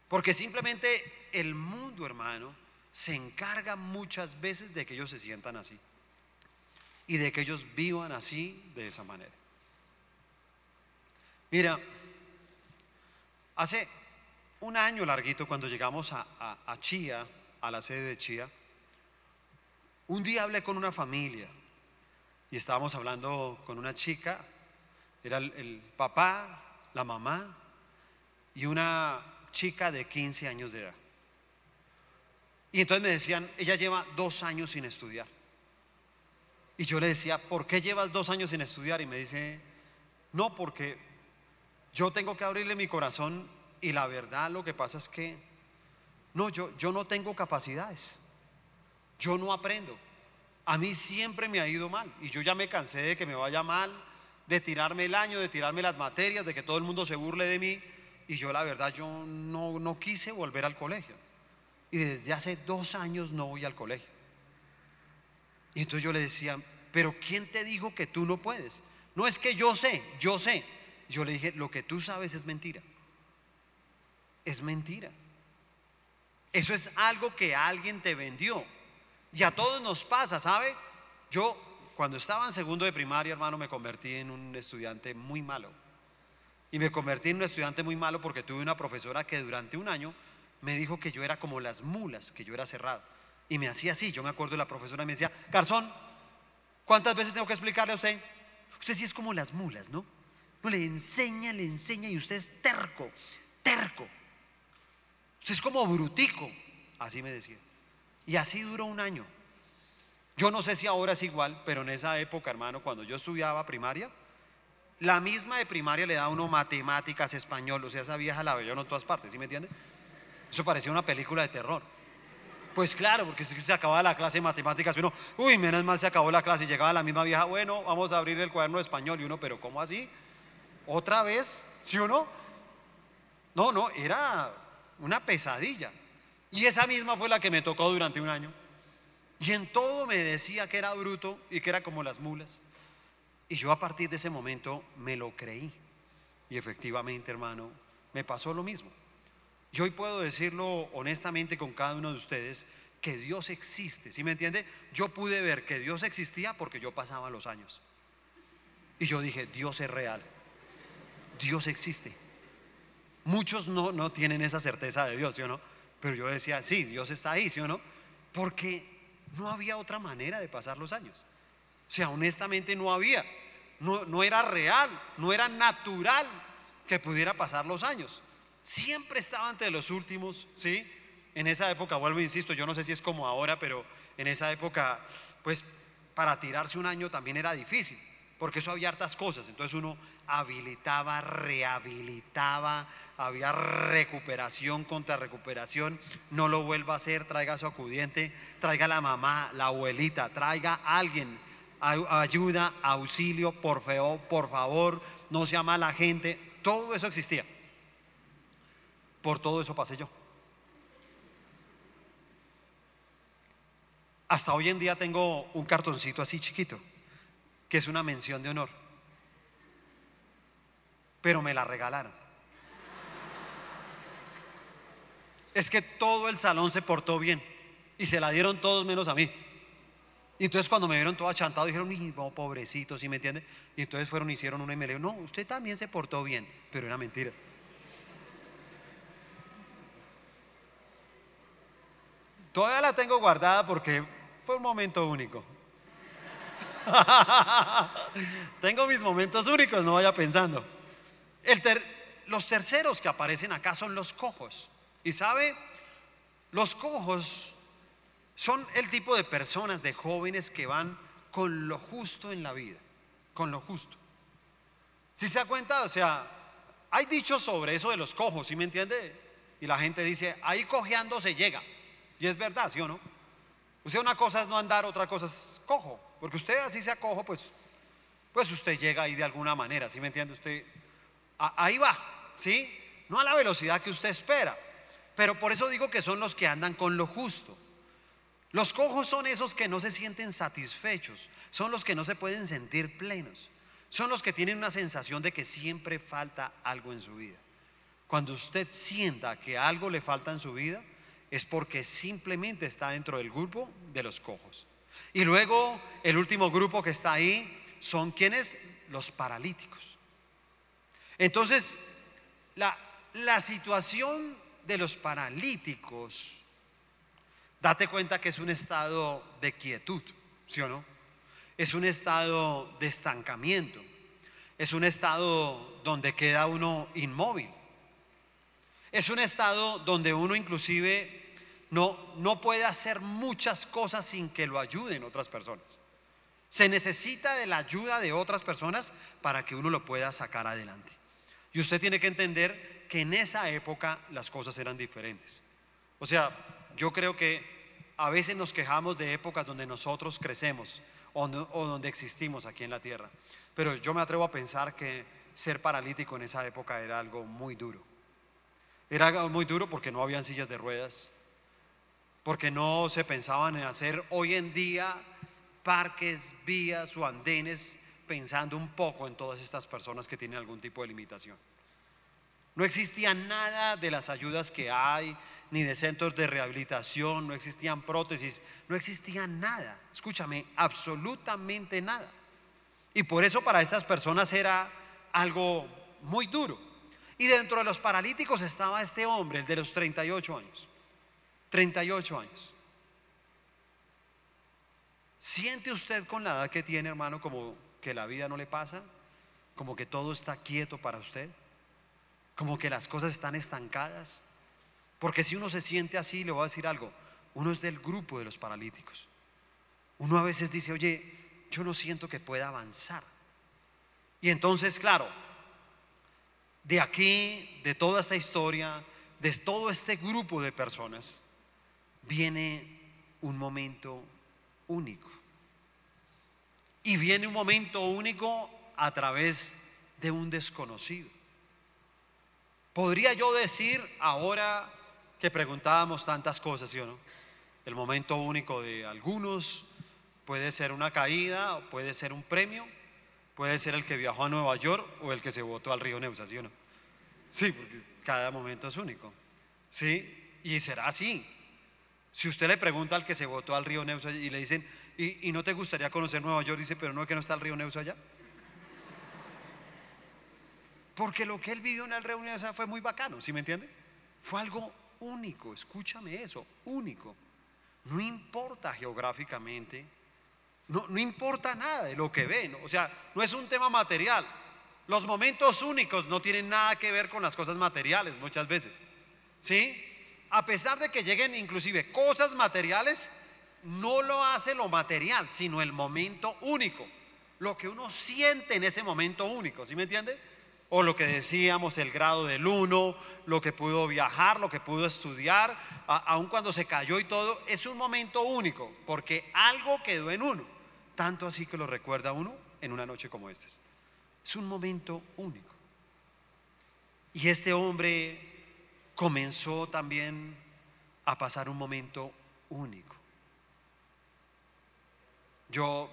Porque simplemente el mundo, hermano, se encarga muchas veces de que ellos se sientan así. Y de que ellos vivan así, de esa manera. Mira, hace un año larguito cuando llegamos a, a Chía, a la sede de Chía, un día hablé con una familia y estábamos hablando con una chica, era el, papá, la mamá y una chica de 15 años de edad. Y entonces me decían, ella lleva dos años sin estudiar. Y yo le decía, ¿por qué llevas dos años sin estudiar? Y me dice, no, porque yo tengo que abrirle mi corazón y la verdad lo que pasa es que, no, yo, yo no tengo capacidades, yo no aprendo. A mí siempre me ha ido mal y yo ya me cansé de que me vaya mal, de tirarme el año, de tirarme las materias, de que todo el mundo se burle de mí y yo la verdad yo no, no quise volver al colegio. Y desde hace dos años no voy al colegio. Y entonces yo le decía, pero ¿quién te dijo que tú no puedes? No es que yo sé, yo sé. Yo le dije, lo que tú sabes es mentira. Es mentira. Eso es algo que alguien te vendió. Y a todos nos pasa, ¿sabe? Yo cuando estaba en segundo de primaria, hermano, me convertí en un estudiante muy malo. Y me convertí en un estudiante muy malo porque tuve una profesora que durante un año me dijo que yo era como las mulas, que yo era cerrado. Y me hacía así. Yo me acuerdo de la profesora me decía, Garzón, ¿cuántas veces tengo que explicarle a usted? Usted sí es como las mulas, ¿no? No le enseña, le enseña y usted es terco, terco. Usted es como brutico. Así me decía. Y así duró un año. Yo no sé si ahora es igual, pero en esa época, hermano, cuando yo estudiaba primaria, la misma de primaria le da a uno matemáticas, español, o sea, esa vieja la veía en todas partes, ¿sí me entiende? Eso parecía una película de terror. Pues claro, porque si se acababa la clase de matemáticas uno, uy, menos mal se acabó la clase y llegaba la misma vieja, bueno, vamos a abrir el cuaderno de español y uno, pero ¿cómo así? ¿Otra vez? ¿Sí o no? No, no, era una pesadilla. Y esa misma fue la que me tocó durante un año. Y en todo me decía que era bruto y que era como las mulas. Y yo a partir de ese momento me lo creí. Y efectivamente, hermano, me pasó lo mismo. Y hoy puedo decirlo honestamente con cada uno de ustedes que Dios existe. ¿Sí me entiende? Yo pude ver que Dios existía porque yo pasaba los años. Y yo dije, Dios es real. Dios existe. Muchos no, no tienen esa certeza de Dios, ¿sí o no? Pero yo decía, sí, Dios está ahí, ¿sí o no? Porque no había otra manera de pasar los años. O sea, honestamente no había. No, no era real, no era natural que pudiera pasar los años. Siempre estaba entre los últimos, ¿sí? En esa época, vuelvo insisto, yo no sé si es como ahora, pero en esa época, pues para tirarse un año también era difícil, porque eso había hartas cosas. Entonces uno habilitaba, rehabilitaba, había recuperación contra recuperación, no lo vuelva a hacer, traiga a su acudiente, traiga la mamá, la abuelita, traiga a alguien, ayuda, auxilio, por feo, por favor, no sea mala gente, todo eso existía. Por todo eso pasé yo. Hasta hoy en día tengo un cartoncito así chiquito, que es una mención de honor. Pero me la regalaron. Es que todo el salón se portó bien y se la dieron todos menos a mí. Y entonces cuando me vieron todo achantado dijeron, no, pobrecito, ¿sí me entiende? Y entonces fueron, hicieron una y me dijo, no, usted también se portó bien, pero eran mentiras. Todavía la tengo guardada porque fue un momento único. tengo mis momentos únicos, no vaya pensando. El los terceros que aparecen acá son los cojos. Y sabe, los cojos son el tipo de personas, de jóvenes que van con lo justo en la vida, con lo justo. Si se da cuenta, o sea, hay dichos sobre eso de los cojos, ¿sí me entiende? Y la gente dice, ahí cojeando se llega. Y es verdad, ¿sí o no? O sea, una cosa es no andar, otra cosa es cojo. Porque usted así sea cojo, pues, pues usted llega ahí de alguna manera, ¿sí me entiende? Usted ahí va, ¿sí? No a la velocidad que usted espera. Pero por eso digo que son los que andan con lo justo. Los cojos son esos que no se sienten satisfechos, son los que no se pueden sentir plenos, son los que tienen una sensación de que siempre falta algo en su vida. Cuando usted sienta que algo le falta en su vida, es porque simplemente está dentro del grupo de los cojos. Y luego el último grupo que está ahí son quienes? Los paralíticos. Entonces, la, situación de los paralíticos, date cuenta que es un estado de quietud, ¿sí o no? Es un estado de estancamiento, es un estado donde queda uno inmóvil, es un estado donde uno inclusive no, no puede hacer muchas cosas sin que lo ayuden otras personas. Se necesita de la ayuda de otras personas para que uno lo pueda sacar adelante. Y usted tiene que entender que en esa época las cosas eran diferentes. O sea, yo creo que a veces nos quejamos de épocas donde nosotros crecemos o, donde existimos aquí en la tierra. Pero yo me atrevo a pensar que ser paralítico en esa época era algo muy duro. Era algo muy duro porque no habían sillas de ruedas, porque no se pensaban en hacer hoy en día parques, vías o andenes pensando un poco en todas estas personas que tienen algún tipo de limitación. No existía nada de las ayudas que hay, ni de centros de rehabilitación, no existían prótesis, no existía nada. Escúchame, absolutamente nada. Y por eso para estas personas era algo muy duro. Y dentro de los paralíticos estaba este hombre, el de los 38 años. 38 años. ¿Siente usted con la edad que tiene, hermano, como que la vida no le pasa? ¿Como que todo está quieto para usted? ¿Como que las cosas están estancadas? Porque si uno se siente así, le voy a decir algo, uno es del grupo de los paralíticos. Uno a veces dice, oye, yo no siento que pueda avanzar. Y entonces, claro, de aquí, de toda esta historia, de todo este grupo de personas, viene un momento único. Y viene un momento único a través de un desconocido. Podría yo decir ahora que preguntábamos tantas cosas, ¿sí o no? El momento único de algunos puede ser una caída, puede ser un premio, puede ser el que viajó a Nueva York o el que se votó al río Neusa, ¿sí o no? Sí, porque cada momento es único. ¿Sí? Y será así. Si usted le pregunta al que se votó al río Neusa y le dicen, ¿y, no te gustaría conocer Nueva York? Dice, pero no es que no está el río Neusa allá. Porque lo que él vivió en el río Neusa fue muy bacano, ¿sí me entiende? Fue algo único, escúchame eso, único. No importa geográficamente, no, no importa nada de lo que ven, o sea, no es un tema material. Los momentos únicos no tienen nada que ver con las cosas materiales muchas veces, ¿sí? a pesar de que lleguen inclusive cosas materiales, no lo hace lo material, sino el momento único. Lo que uno siente en ese momento único, ¿sí me entiende? O lo que decíamos, el grado del uno, lo que pudo viajar, lo que pudo estudiar, aun cuando se cayó y todo, es un momento único, porque algo quedó en uno. Tanto así que lo recuerda uno en una noche como esta. Es un momento único. Y este hombre comenzó también a pasar un momento único. Yo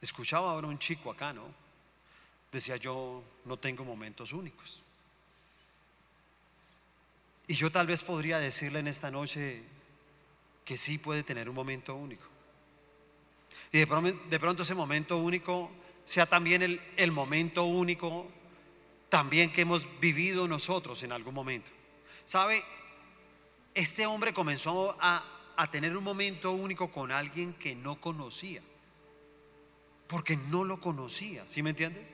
escuchaba ahora un chico acá, ¿no? decía yo, no tengo momentos únicos. Y yo tal vez podría decirle en esta noche que sí puede tener un momento único. Y de pronto, de pronto ese momento único sea también el, el momento único también que hemos vivido nosotros en algún momento. ¿Sabe? Este hombre comenzó a, a tener un momento único con alguien que no conocía. Porque no lo conocía, ¿sí me entiende?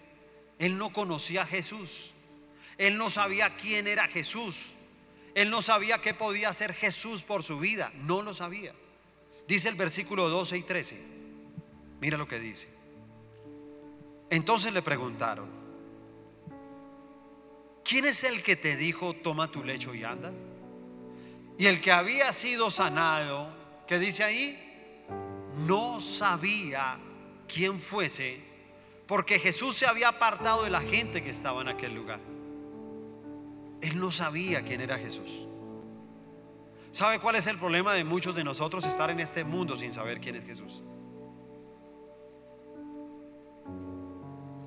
Él no conocía a Jesús. Él no sabía quién era Jesús. Él no sabía qué podía hacer Jesús por su vida. No lo sabía. Dice el versículo 12 y 13. Mira lo que dice. Entonces le preguntaron, ¿quién es el que te dijo, toma tu lecho y anda? Y el que había sido sanado, ¿qué dice ahí? No sabía quién fuese, porque Jesús se había apartado de la gente que estaba en aquel lugar. Él no sabía quién era Jesús. ¿Sabe cuál es el problema de muchos de nosotros estar en este mundo sin saber quién es Jesús?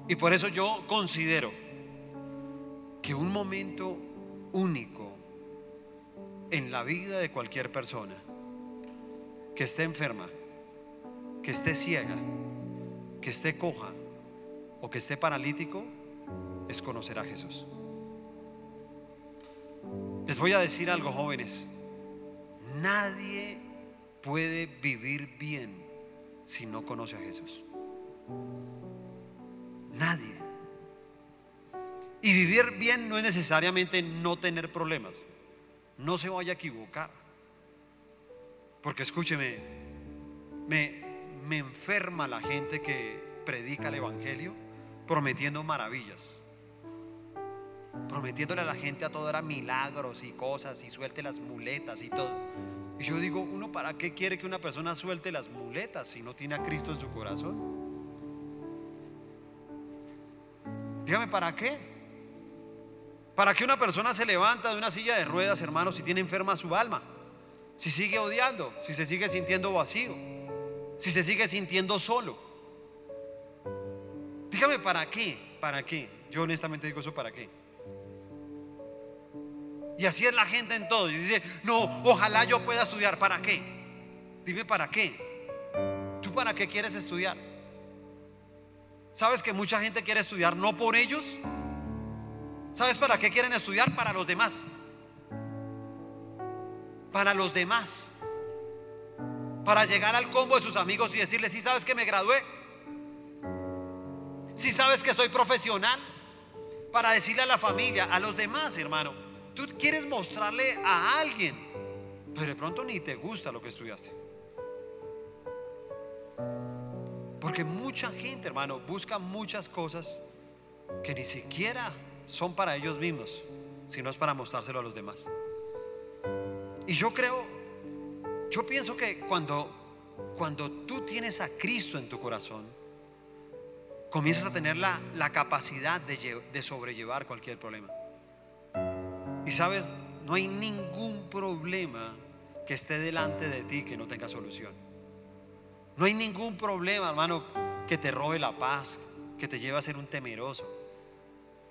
Y por eso yo considero que un momento único en la vida de cualquier persona que esté enferma, que esté ciega, que esté coja o que esté paralítico es conocer a Jesús. Les voy a decir algo, jóvenes. Nadie puede vivir bien si no conoce a Jesús. Nadie. Y vivir bien no es necesariamente no tener problemas. No se vaya a equivocar. Porque escúcheme, me, me enferma la gente que predica el Evangelio prometiendo maravillas. Prometiéndole a la gente a todo era milagros y cosas y suelte las muletas y todo. Y yo digo, ¿uno para qué quiere que una persona suelte las muletas si no tiene a Cristo en su corazón? Dígame, ¿para qué? ¿Para qué una persona se levanta de una silla de ruedas, hermanos, si tiene enferma su alma? Si sigue odiando, si se sigue sintiendo vacío, si se sigue sintiendo solo. Dígame, ¿para qué? ¿Para qué? Yo honestamente digo eso, ¿para qué? Y así es la gente en todo. Y dice, no, ojalá yo pueda estudiar. ¿Para qué? Dime, ¿para qué? ¿Tú para qué quieres estudiar? ¿Sabes que mucha gente quiere estudiar no por ellos? ¿Sabes para qué quieren estudiar? Para los demás. Para los demás. Para llegar al combo de sus amigos y decirles, si sabes que me gradué. Si sabes que soy profesional. Para decirle a la familia, a los demás, hermano. Tú quieres mostrarle a alguien, pero de pronto ni te gusta lo que estudiaste. Porque mucha gente, hermano, busca muchas cosas que ni siquiera son para ellos mismos, sino es para mostrárselo a los demás. Y yo creo, yo pienso que cuando, cuando tú tienes a Cristo en tu corazón, comienzas a tener la, la capacidad de, de sobrellevar cualquier problema. Y sabes, no hay ningún problema que esté delante de ti que no tenga solución. No hay ningún problema, hermano, que te robe la paz, que te lleve a ser un temeroso.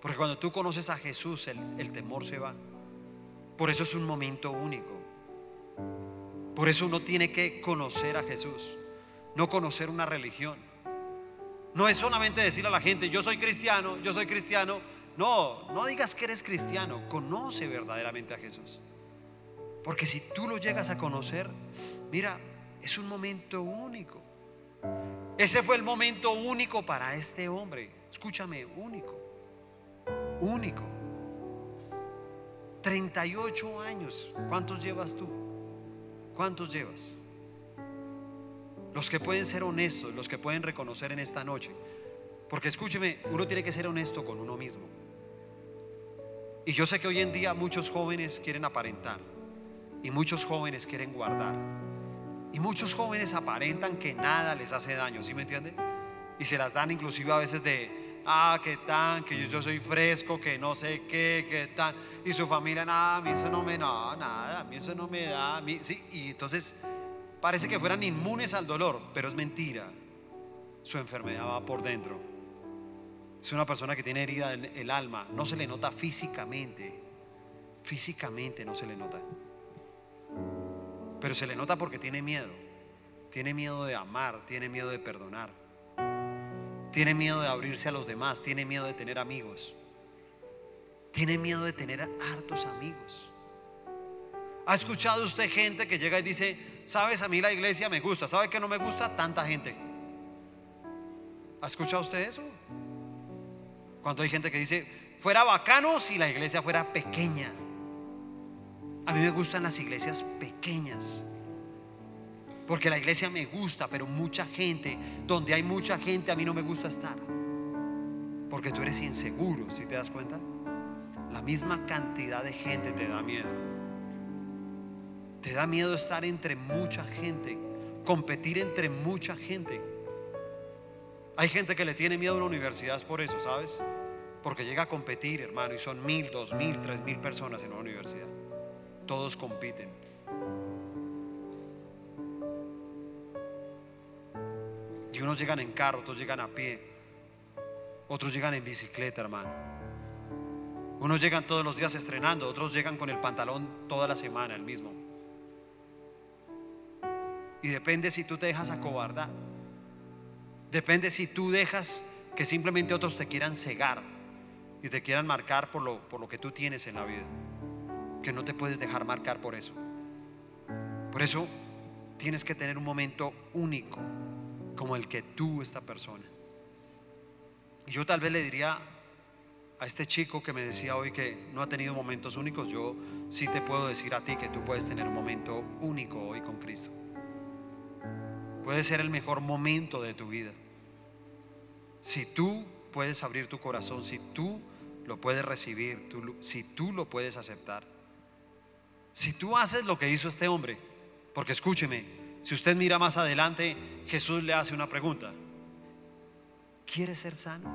Porque cuando tú conoces a Jesús, el, temor se va. Por eso es un momento único. Por eso uno tiene que conocer a Jesús, no conocer una religión. No es solamente decir a la gente, yo soy cristiano, yo soy cristiano. No, no digas que eres cristiano, conoce verdaderamente a Jesús. Porque si tú lo llegas a conocer, mira, es un momento único. Ese fue el momento único para este hombre. Escúchame, único. Único. 38 años. ¿Cuántos llevas tú? ¿Cuántos llevas? Los que pueden ser honestos, los que pueden reconocer en esta noche. Porque escúcheme, uno tiene que ser honesto con uno mismo. Y yo sé que hoy en día muchos jóvenes quieren aparentar. Y muchos jóvenes quieren guardar. Y muchos jóvenes aparentan que nada les hace daño, ¿sí me entiende? Y se las dan inclusive a veces de, ah, que tan, que yo, soy fresco, que no sé qué, que tan. Y su familia, nada, a mí eso no me, da nada, a mí eso no me da. A mí, sí, y entonces parece que fueran inmunes al dolor, pero es mentira. Su enfermedad va por dentro. Es una persona que tiene herida en el alma. No se le nota físicamente. Físicamente no se le nota. Pero se le nota porque tiene miedo. Tiene miedo de amar, tiene miedo de perdonar. Tiene miedo de abrirse a los demás, tiene miedo de tener amigos. Tiene miedo de tener hartos amigos. ¿Ha escuchado usted gente que llega y dice, sabes, a mí la iglesia me gusta, ¿sabe que no me gusta? Tanta gente. ¿Ha escuchado usted eso? Cuando hay gente que dice, fuera bacano si la iglesia fuera pequeña. A mí me gustan las iglesias pequeñas. Porque la iglesia me gusta, pero mucha gente, donde hay mucha gente, a mí no me gusta estar. Porque tú eres inseguro, si te das cuenta? La misma cantidad de gente te da miedo. Te da miedo estar entre mucha gente, competir entre mucha gente. Hay gente que le tiene miedo a una universidad es por eso, ¿sabes? Porque llega a competir, hermano, y son mil, dos mil, tres mil personas en una universidad. Todos compiten. Unos llegan en carro, otros llegan a pie, otros llegan en bicicleta, hermano. Unos llegan todos los días estrenando, otros llegan con el pantalón toda la semana, el mismo. Y depende si tú te dejas acobardar. Depende si tú dejas que simplemente otros te quieran cegar y te quieran marcar por lo, por lo que tú tienes en la vida. Que no te puedes dejar marcar por eso. Por eso tienes que tener un momento único como el que tuvo esta persona. Y yo tal vez le diría a este chico que me decía hoy que no ha tenido momentos únicos, yo sí te puedo decir a ti que tú puedes tener un momento único hoy con Cristo. Puede ser el mejor momento de tu vida. Si tú puedes abrir tu corazón, si tú lo puedes recibir, si tú lo puedes aceptar. Si tú haces lo que hizo este hombre, porque escúcheme, si usted mira más adelante, Jesús le hace una pregunta. ¿Quieres ser sano?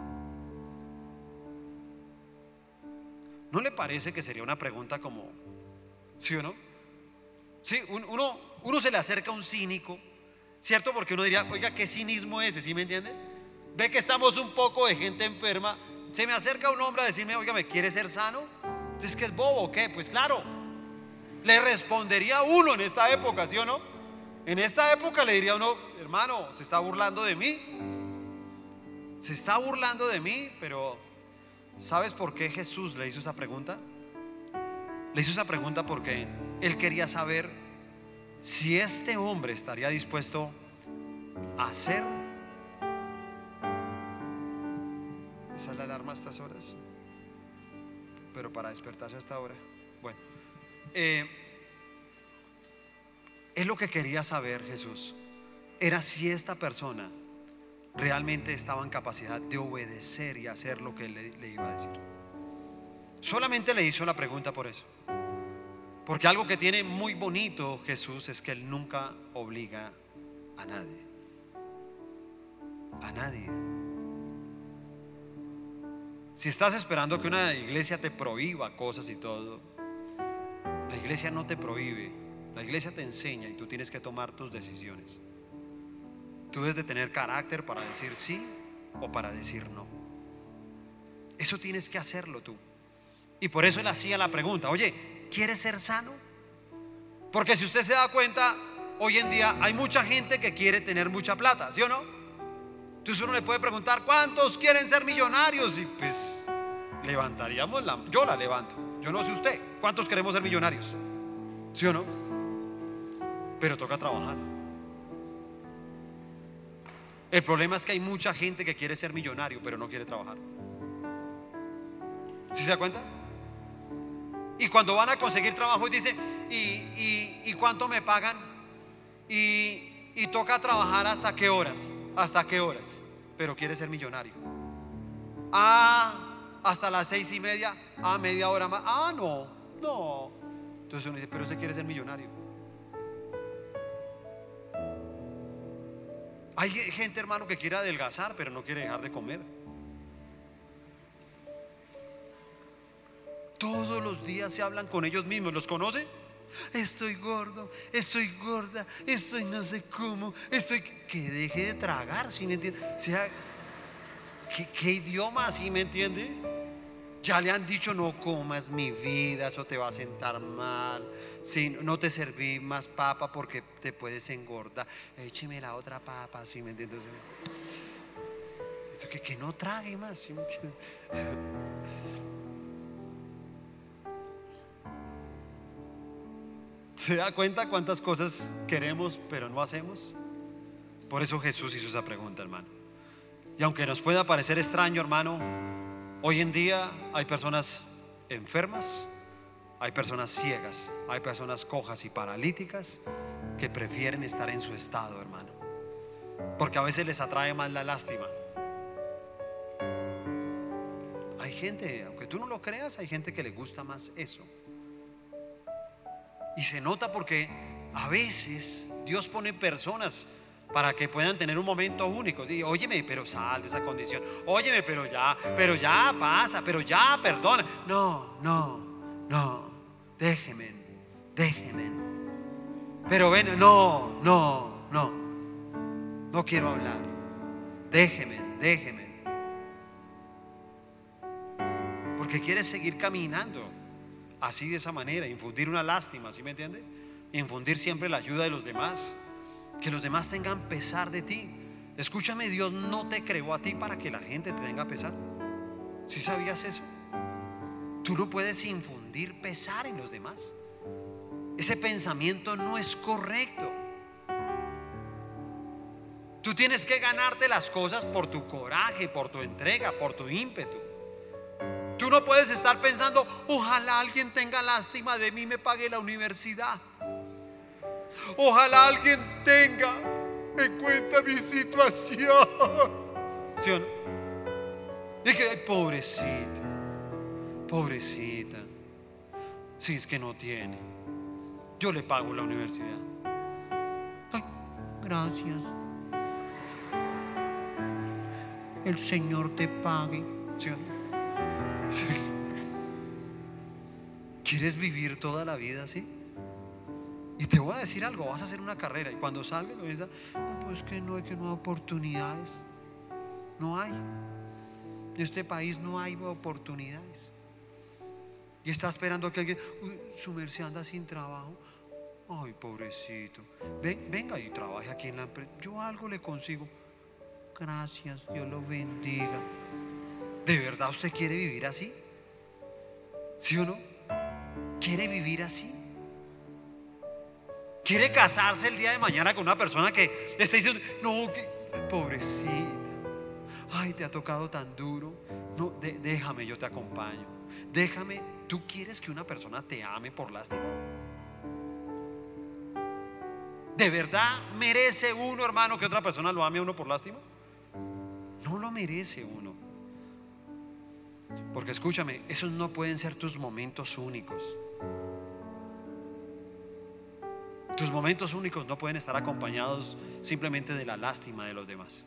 ¿No le parece que sería una pregunta como, sí o no? Sí, uno, uno se le acerca a un cínico, ¿cierto? Porque uno diría, oiga, ¿qué cinismo es ese? ¿Sí me entiende? Ve que estamos un poco de gente enferma. Se me acerca un hombre a decirme, oiga, ¿me quiere ser sano? Entonces, ¿qué es bobo qué? Pues claro, le respondería uno en esta época, ¿sí o no? En esta época le diría uno, hermano, se está burlando de mí. Se está burlando de mí, pero ¿sabes por qué Jesús le hizo esa pregunta? Le hizo esa pregunta porque él quería saber si este hombre estaría dispuesto a hacer. ¿Esa es la alarma a estas horas? Pero para despertarse a esta hora. Bueno, eh, es lo que quería saber Jesús. Era si esta persona realmente estaba en capacidad de obedecer y hacer lo que él le, le iba a decir. Solamente le hizo la pregunta por eso. Porque algo que tiene muy bonito Jesús es que Él nunca obliga a nadie. A nadie. Si estás esperando que una iglesia te prohíba cosas y todo, la iglesia no te prohíbe. La iglesia te enseña y tú tienes que tomar tus decisiones. Tú debes de tener carácter para decir sí o para decir no. Eso tienes que hacerlo tú. Y por eso él hacía la pregunta, oye, ¿quieres ser sano? Porque si usted se da cuenta, hoy en día hay mucha gente que quiere tener mucha plata, ¿sí o no? Entonces uno le puede preguntar, ¿cuántos quieren ser millonarios? Y pues levantaríamos la... Yo la levanto. Yo no sé usted, ¿cuántos queremos ser millonarios? ¿Sí o no? Pero toca trabajar. El problema es que hay mucha gente que quiere ser millonario, pero no quiere trabajar. ¿Sí se da cuenta? Y cuando van a conseguir trabajo y dice, ¿y, cuánto me pagan? Y, y toca trabajar hasta qué horas, hasta qué horas, pero quiere ser millonario. Ah, hasta las seis y media, ah, media hora más. Ah, no, no. Entonces uno dice, pero se quiere ser millonario. Hay gente, hermano, que quiere adelgazar, pero no quiere dejar de comer. Todos los días se hablan con ellos mismos. ¿Los conoce? Estoy gordo, estoy gorda, estoy no sé cómo, estoy... Que deje de tragar, si me entiende. ¿qué, qué idioma así me entiende? Ya le han dicho no comas mi vida, eso te va a sentar mal. Si no te serví más papa porque te puedes engordar. Écheme la otra papa, ¿sí me entiendes? Que, que no trague más, ¿sí me entiende? ¿Se da cuenta cuántas cosas queremos pero no hacemos? Por eso Jesús hizo esa pregunta, hermano. Y aunque nos pueda parecer extraño, hermano, hoy en día hay personas enfermas, hay personas ciegas, hay personas cojas y paralíticas que prefieren estar en su estado, hermano. Porque a veces les atrae más la lástima. Hay gente, aunque tú no lo creas, hay gente que le gusta más eso. Y se nota porque a veces Dios pone personas para que puedan tener un momento único. Y, óyeme, pero sal de esa condición. Óyeme, pero ya, pero ya pasa, pero ya perdona. No, no, no. Déjeme, déjeme. Pero ven, no, no, no. No quiero hablar. Déjeme, déjeme. Porque quieres seguir caminando así de esa manera, infundir una lástima, ¿sí me entiende? Infundir siempre la ayuda de los demás, que los demás tengan pesar de ti. Escúchame, Dios no te creó a ti para que la gente te tenga pesar. ¿Sí sabías eso? Tú no puedes infundir pesar en los demás. Ese pensamiento no es correcto. Tú tienes que ganarte las cosas por tu coraje, por tu entrega, por tu ímpetu. Tú no puedes estar pensando, ojalá alguien tenga lástima de mí me pague la universidad. Ojalá alguien tenga en cuenta mi situación. ¿Sí? Y que, ay, pobrecita, pobrecita. Si es que no tiene, yo le pago la universidad. Ay, gracias. El Señor te pague. ¿Sí o no? ¿Quieres vivir toda la vida así? Y te voy a decir algo, vas a hacer una carrera y cuando salga pues que no hay que no hay oportunidades. No hay. En este país no hay oportunidades. Y está esperando que alguien, "Uy, su merced anda sin trabajo. Ay, pobrecito. Ven, venga y trabaje aquí en la empresa. Yo algo le consigo. Gracias, Dios lo bendiga. ¿De verdad usted quiere vivir así? ¿Sí o no? ¿Quiere vivir así? ¿Quiere casarse el día de mañana con una persona que le está diciendo, no, que, pobrecita, ay, te ha tocado tan duro? No, déjame, yo te acompaño. Déjame, ¿tú quieres que una persona te ame por lástima? ¿De verdad merece uno, hermano, que otra persona lo ame a uno por lástima? No lo merece uno. Porque escúchame, esos no pueden ser tus momentos únicos. Tus momentos únicos no pueden estar acompañados simplemente de la lástima de los demás.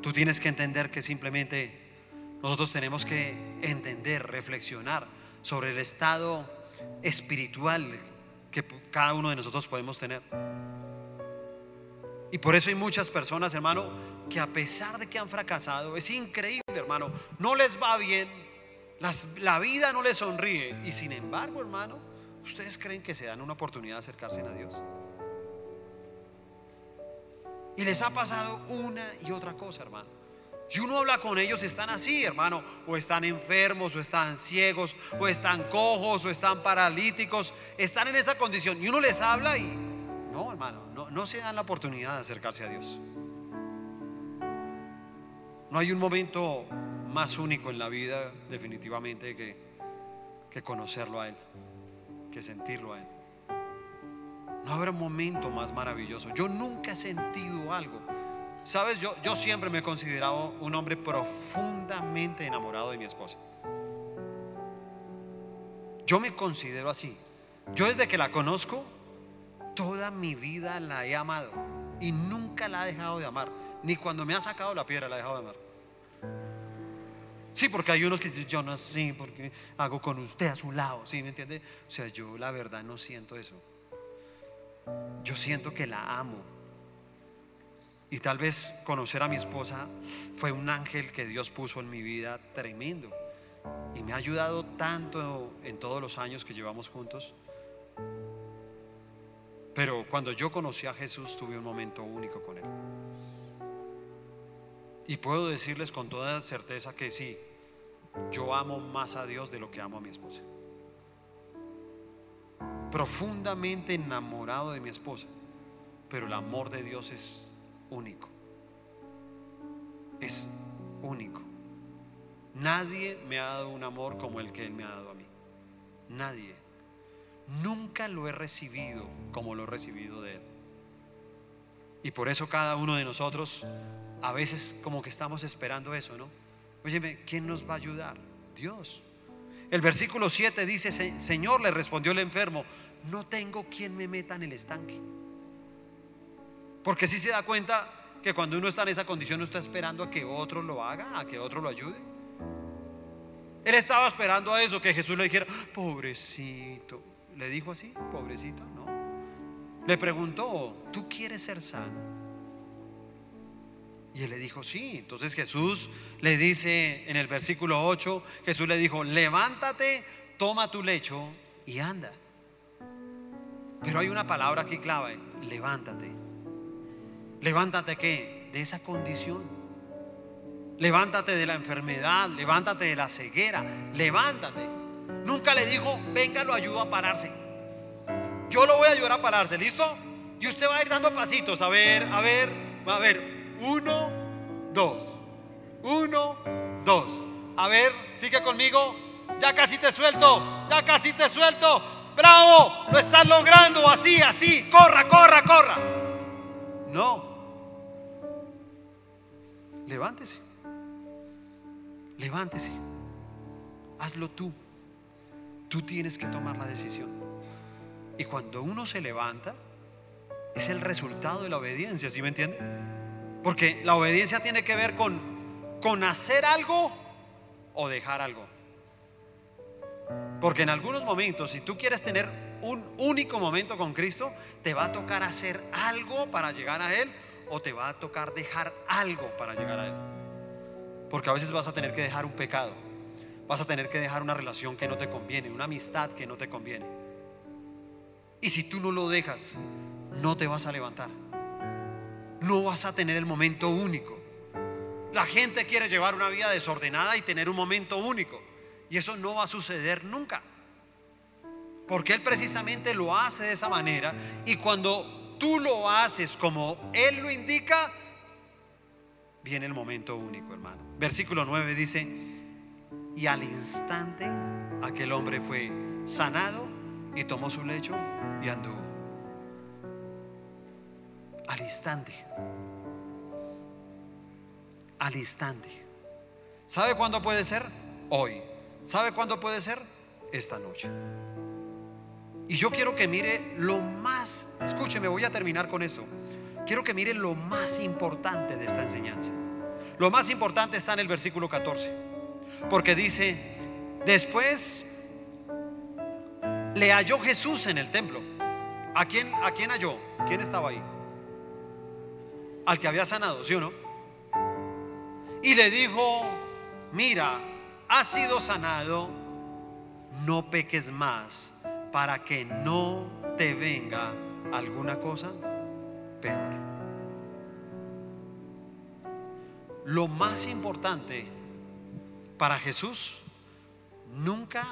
Tú tienes que entender que simplemente nosotros tenemos que entender, reflexionar sobre el estado espiritual que cada uno de nosotros podemos tener. Y por eso hay muchas personas, hermano, que a pesar de que han fracasado, es increíble, hermano, no les va bien, la vida no les sonríe. Y sin embargo, hermano, ¿ustedes creen que se dan una oportunidad de acercarse a Dios? Y les ha pasado una y otra cosa, hermano. Y uno habla con ellos, están así, hermano, o están enfermos, o están ciegos, o están cojos, o están paralíticos, están en esa condición. Y uno les habla y, no, hermano, no, no se dan la oportunidad de acercarse a Dios. No hay un momento más único en la vida, definitivamente, que, que conocerlo a Él, que sentirlo a Él. No habrá un momento más maravilloso. Yo nunca he sentido algo. Sabes, yo, yo siempre me he considerado un hombre profundamente enamorado de mi esposa. Yo me considero así. Yo desde que la conozco, toda mi vida la he amado y nunca la he dejado de amar. Ni cuando me ha sacado la piedra la he dejado de amar. Sí, porque hay unos que dicen, yo no sé, porque hago con usted a su lado, ¿sí me entiende? O sea, yo la verdad no siento eso. Yo siento que la amo. Y tal vez conocer a mi esposa fue un ángel que Dios puso en mi vida tremendo. Y me ha ayudado tanto en todos los años que llevamos juntos. Pero cuando yo conocí a Jesús tuve un momento único con Él. Y puedo decirles con toda certeza que sí, yo amo más a Dios de lo que amo a mi esposa. Profundamente enamorado de mi esposa, pero el amor de Dios es único. Es único. Nadie me ha dado un amor como el que Él me ha dado a mí. Nadie. Nunca lo he recibido como lo he recibido de Él. Y por eso cada uno de nosotros a veces como que estamos esperando eso, ¿no? Óyeme, ¿quién nos va a ayudar? Dios. El versículo 7 dice, Señor, le respondió el enfermo, no tengo quien me meta en el estanque. Porque si se da cuenta que cuando uno está en esa condición no está esperando a que otro lo haga, a que otro lo ayude. Él estaba esperando a eso, que Jesús le dijera, pobrecito. ¿Le dijo así? Pobrecito, no. Le preguntó, ¿tú quieres ser sano? Y él le dijo, sí. Entonces Jesús le dice en el versículo 8, Jesús le dijo, levántate, toma tu lecho y anda. Pero hay una palabra aquí clave, levántate. Levántate qué? De esa condición. Levántate de la enfermedad, levántate de la ceguera, levántate. Nunca le digo, venga, lo ayudo a pararse. Yo lo voy a ayudar a pararse, ¿listo? Y usted va a ir dando pasitos, a ver, a ver, va a ver. Uno, dos. Uno, dos. A ver, sigue conmigo. Ya casi te suelto, ya casi te suelto. Bravo, lo estás logrando, así, así. Corra, corra, corra. No. Levántese. Levántese. Hazlo tú. Tú tienes que tomar la decisión. Y cuando uno se levanta, es el resultado de la obediencia, ¿sí me entiende? Porque la obediencia tiene que ver con, con hacer algo o dejar algo. Porque en algunos momentos, si tú quieres tener un único momento con Cristo, te va a tocar hacer algo para llegar a Él o te va a tocar dejar algo para llegar a Él. Porque a veces vas a tener que dejar un pecado, vas a tener que dejar una relación que no te conviene, una amistad que no te conviene. Y si tú no lo dejas, no te vas a levantar. No vas a tener el momento único. La gente quiere llevar una vida desordenada y tener un momento único. Y eso no va a suceder nunca. Porque Él precisamente lo hace de esa manera. Y cuando tú lo haces como Él lo indica, viene el momento único, hermano. Versículo 9 dice, y al instante aquel hombre fue sanado y tomó su lecho y anduvo. Al instante. Al instante. ¿Sabe cuándo puede ser? Hoy. ¿Sabe cuándo puede ser? Esta noche. Y yo quiero que mire lo más, escúcheme, voy a terminar con esto. Quiero que mire lo más importante de esta enseñanza. Lo más importante está en el versículo 14. Porque dice, después le halló Jesús en el templo. ¿A quién, ¿A quién halló? ¿Quién estaba ahí? Al que había sanado, ¿sí o no? Y le dijo, mira, has sido sanado, no peques más para que no te venga alguna cosa peor. Lo más importante para Jesús nunca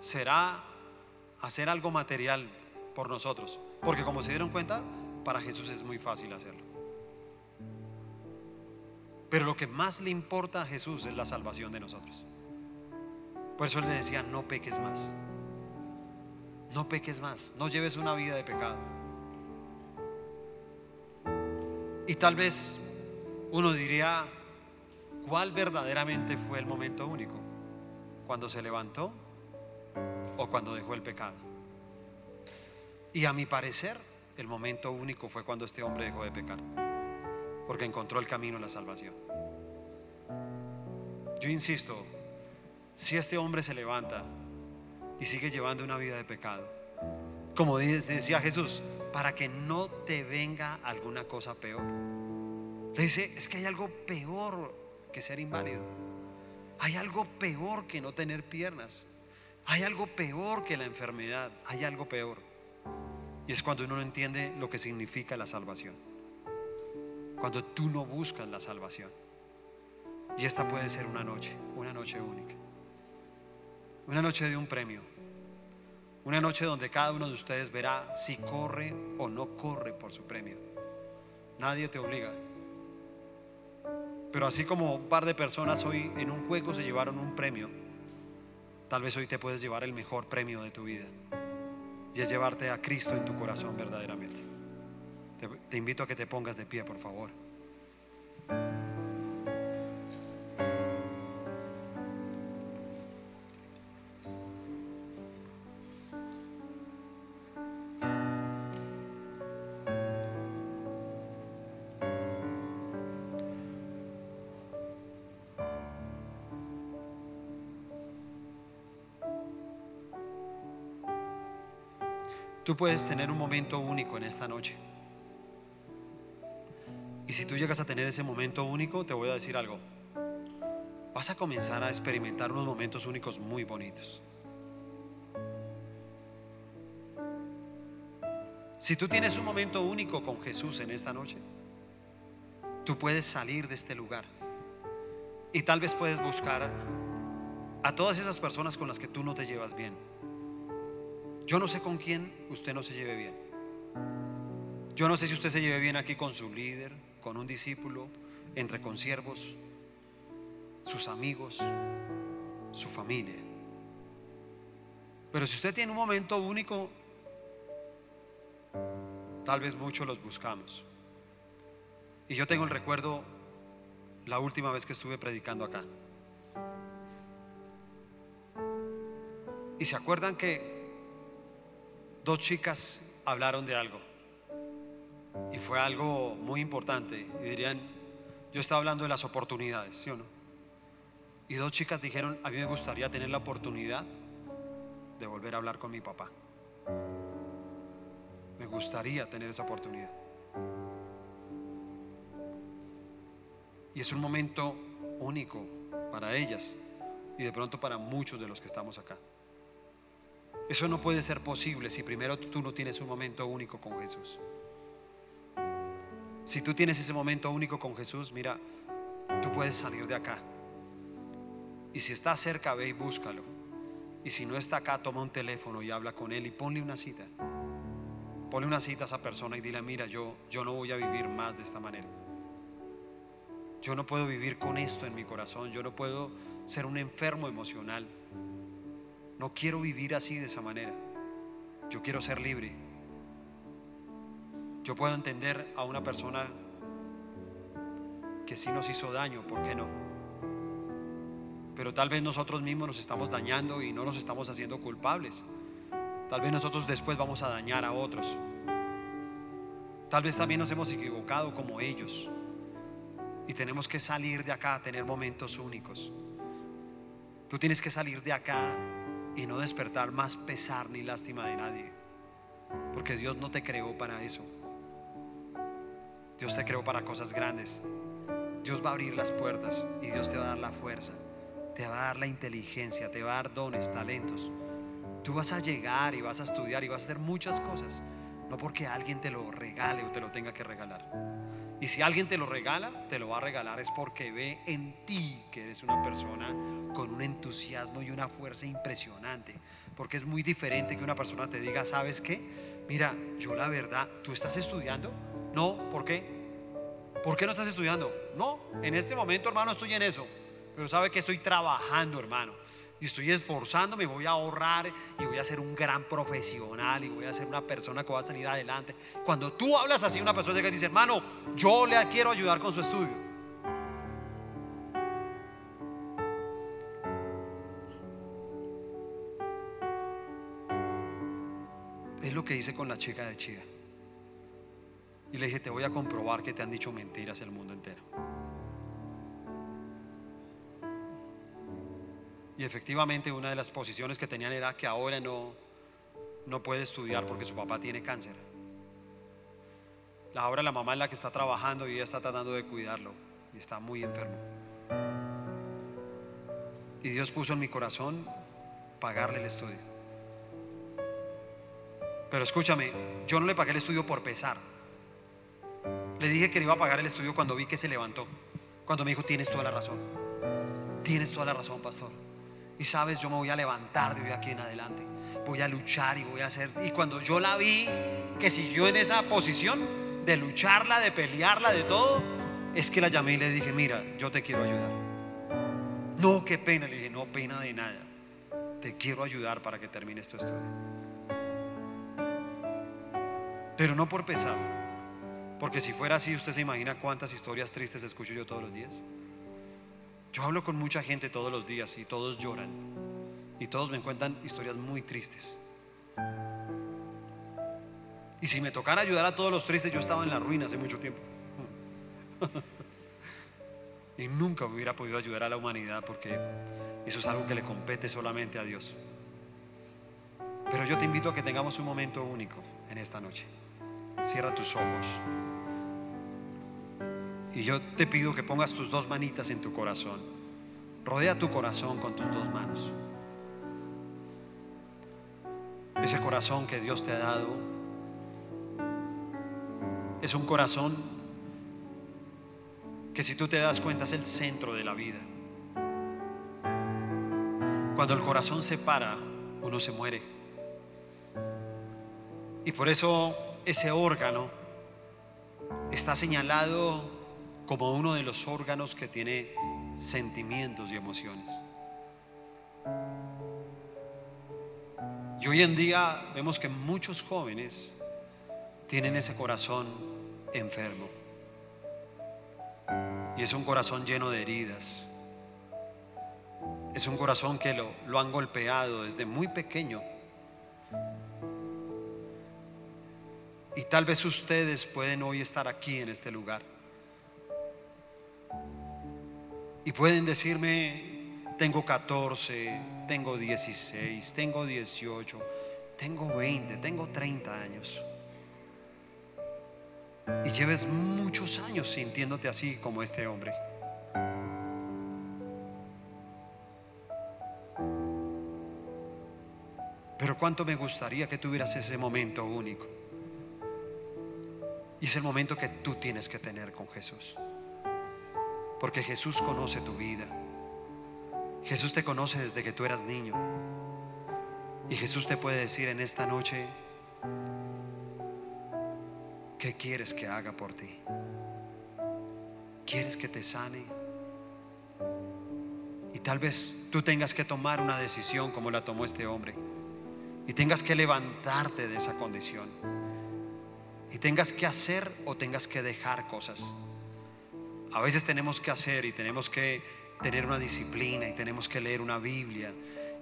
será hacer algo material por nosotros, porque como se dieron cuenta, para Jesús es muy fácil hacerlo. Pero lo que más le importa a Jesús es la salvación de nosotros. Por eso le decía, no peques más. No peques más, no lleves una vida de pecado. Y tal vez uno diría, ¿cuál verdaderamente fue el momento único? ¿Cuando se levantó o cuando dejó el pecado? Y a mi parecer, el momento único fue cuando este hombre dejó de pecar, porque encontró el camino a la salvación. Yo insisto, si este hombre se levanta y sigue llevando una vida de pecado, como decía Jesús, para que no te venga alguna cosa peor. Le dice, es que hay algo peor que ser inválido. Hay algo peor que no tener piernas. Hay algo peor que la enfermedad. Hay algo peor. Y es cuando uno no entiende lo que significa la salvación. Cuando tú no buscas la salvación. Y esta puede ser una noche, una noche única. Una noche de un premio. Una noche donde cada uno de ustedes verá si corre o no corre por su premio. Nadie te obliga. Pero así como un par de personas hoy en un juego se llevaron un premio, tal vez hoy te puedes llevar el mejor premio de tu vida. Y es llevarte a Cristo en tu corazón verdaderamente. Te, te invito a que te pongas de pie, por favor. Tú puedes tener un momento único en esta noche. Y si tú llegas a tener ese momento único, te voy a decir algo. Vas a comenzar a experimentar unos momentos únicos muy bonitos. Si tú tienes un momento único con Jesús en esta noche, tú puedes salir de este lugar y tal vez puedes buscar a todas esas personas con las que tú no te llevas bien. Yo no sé con quién usted no se lleve bien. Yo no sé si usted se lleve bien aquí con su líder, con un discípulo, entre consiervos, sus amigos, su familia. Pero si usted tiene un momento único, tal vez muchos los buscamos. Y yo tengo el recuerdo la última vez que estuve predicando acá. Y se acuerdan que dos chicas hablaron de algo. Y fue algo muy importante. Y dirían, yo estaba hablando de las oportunidades, ¿sí o no? Y dos chicas dijeron, a mí me gustaría tener la oportunidad de volver a hablar con mi papá. Me gustaría tener esa oportunidad. Y es un momento único para ellas y de pronto para muchos de los que estamos acá. Eso no puede ser posible si primero tú no tienes un momento único con Jesús. Si tú tienes ese momento único con Jesús, mira, tú puedes salir de acá. Y si está cerca, ve y búscalo. Y si no está acá, toma un teléfono y habla con él y ponle una cita. Ponle una cita a esa persona y dile, mira, yo, yo no voy a vivir más de esta manera. Yo no puedo vivir con esto en mi corazón. Yo no puedo ser un enfermo emocional. No quiero vivir así de esa manera. Yo quiero ser libre. Yo puedo entender a una persona que sí nos hizo daño, ¿por qué no? Pero tal vez nosotros mismos nos estamos dañando y no nos estamos haciendo culpables. Tal vez nosotros después vamos a dañar a otros. Tal vez también nos hemos equivocado como ellos. Y tenemos que salir de acá a tener momentos únicos. Tú tienes que salir de acá y no despertar más pesar ni lástima de nadie. Porque Dios no te creó para eso. Dios te creó para cosas grandes. Dios va a abrir las puertas y Dios te va a dar la fuerza, te va a dar la inteligencia, te va a dar dones, talentos. Tú vas a llegar y vas a estudiar y vas a hacer muchas cosas, no porque alguien te lo regale o te lo tenga que regalar. Y si alguien te lo regala, te lo va a regalar es porque ve en ti que eres una persona con un entusiasmo y una fuerza impresionante. Porque es muy diferente que una persona te diga, ¿sabes qué? Mira, yo la verdad, ¿tú estás estudiando? No, ¿por qué? ¿Por qué no estás estudiando? No, en este momento, hermano, estoy en eso. Pero sabe que estoy trabajando, hermano y estoy esforzándome, voy a ahorrar y voy a ser un gran profesional y voy a ser una persona que va a salir adelante. Cuando tú hablas así, una persona que dice, hermano, yo le quiero ayudar con su estudio. Es lo que hice con la chica de Chía. Y le dije, te voy a comprobar que te han dicho mentiras el mundo entero. Y efectivamente una de las posiciones que tenían era que ahora no, no puede estudiar porque su papá tiene cáncer. La hora la mamá en la que está trabajando y ella está tratando de cuidarlo y está muy enfermo. Y Dios puso en mi corazón pagarle el estudio. Pero escúchame, yo no le pagué el estudio por pesar. Le dije que le iba a pagar el estudio cuando vi que se levantó. Cuando me dijo, tienes toda la razón. Tienes toda la razón, pastor. Y sabes, yo me voy a levantar de hoy aquí en adelante. Voy a luchar y voy a hacer. Y cuando yo la vi que siguió en esa posición de lucharla, de pelearla, de todo, es que la llamé y le dije, mira, yo te quiero ayudar. No, qué pena. Le dije, no, pena de nada. Te quiero ayudar para que termines tu estudio. Pero no por pesar. Porque si fuera así, usted se imagina cuántas historias tristes escucho yo todos los días. Yo hablo con mucha gente todos los días y todos lloran. Y todos me cuentan historias muy tristes. Y si me tocara ayudar a todos los tristes, yo estaba en la ruina hace mucho tiempo. y nunca hubiera podido ayudar a la humanidad porque eso es algo que le compete solamente a Dios. Pero yo te invito a que tengamos un momento único en esta noche. Cierra tus ojos. Y yo te pido que pongas tus dos manitas en tu corazón. Rodea tu corazón con tus dos manos. Ese corazón que Dios te ha dado es un corazón que si tú te das cuenta es el centro de la vida. Cuando el corazón se para, uno se muere. Y por eso ese órgano está señalado como uno de los órganos que tiene sentimientos y emociones. Y hoy en día vemos que muchos jóvenes tienen ese corazón enfermo. Y es un corazón lleno de heridas. Es un corazón que lo, lo han golpeado desde muy pequeño. Y tal vez ustedes pueden hoy estar aquí en este lugar. Y pueden decirme, tengo 14, tengo 16, tengo 18, tengo 20, tengo 30 años. Y lleves muchos años sintiéndote así como este hombre. Pero cuánto me gustaría que tuvieras ese momento único. Y es el momento que tú tienes que tener con Jesús. Porque Jesús conoce tu vida. Jesús te conoce desde que tú eras niño. Y Jesús te puede decir en esta noche, ¿qué quieres que haga por ti? ¿Quieres que te sane? Y tal vez tú tengas que tomar una decisión como la tomó este hombre. Y tengas que levantarte de esa condición. Y tengas que hacer o tengas que dejar cosas. A veces tenemos que hacer y tenemos que tener una disciplina y tenemos que leer una Biblia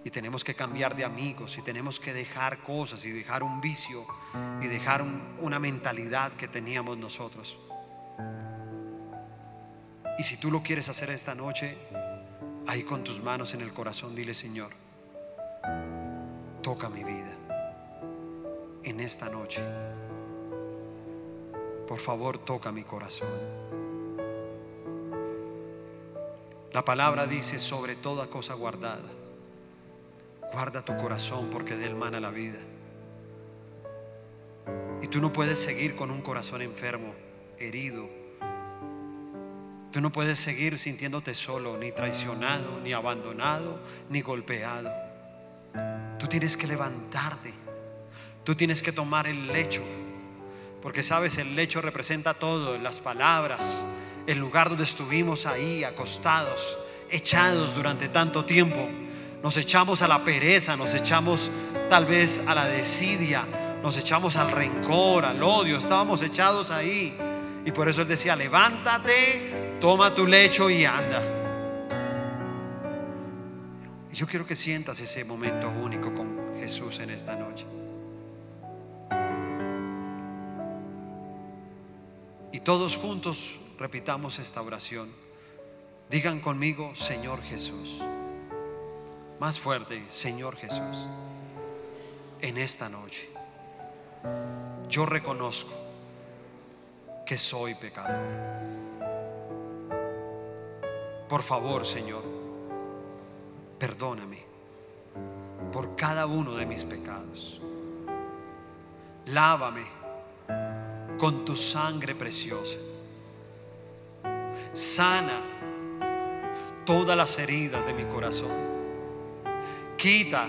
y tenemos que cambiar de amigos y tenemos que dejar cosas y dejar un vicio y dejar una mentalidad que teníamos nosotros. Y si tú lo quieres hacer esta noche, ahí con tus manos en el corazón, dile Señor, toca mi vida en esta noche. Por favor, toca mi corazón. La palabra dice sobre toda cosa guardada. Guarda tu corazón porque de él mana la vida. Y tú no puedes seguir con un corazón enfermo, herido. Tú no puedes seguir sintiéndote solo, ni traicionado, ni abandonado, ni golpeado. Tú tienes que levantarte. Tú tienes que tomar el lecho. Porque sabes, el lecho representa todo, las palabras, el lugar donde estuvimos ahí acostados, echados durante tanto tiempo. Nos echamos a la pereza, nos echamos tal vez a la desidia, nos echamos al rencor, al odio, estábamos echados ahí. Y por eso él decía, levántate, toma tu lecho y anda. Y yo quiero que sientas ese momento único con Jesús en esta noche. Y todos juntos repitamos esta oración. Digan conmigo, Señor Jesús. Más fuerte, Señor Jesús. En esta noche, yo reconozco que soy pecador. Por favor, Señor, perdóname por cada uno de mis pecados. Lávame con tu sangre preciosa. Sana todas las heridas de mi corazón. Quita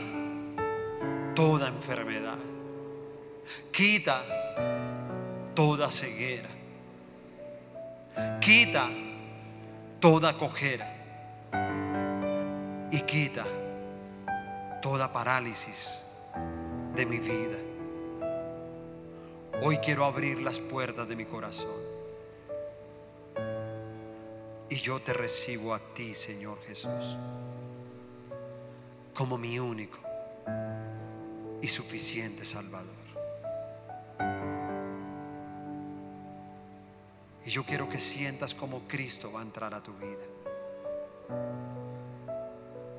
toda enfermedad. Quita toda ceguera. Quita toda cojera. Y quita toda parálisis de mi vida. Hoy quiero abrir las puertas de mi corazón. Y yo te recibo a ti, Señor Jesús, como mi único y suficiente Salvador. Y yo quiero que sientas como Cristo va a entrar a tu vida.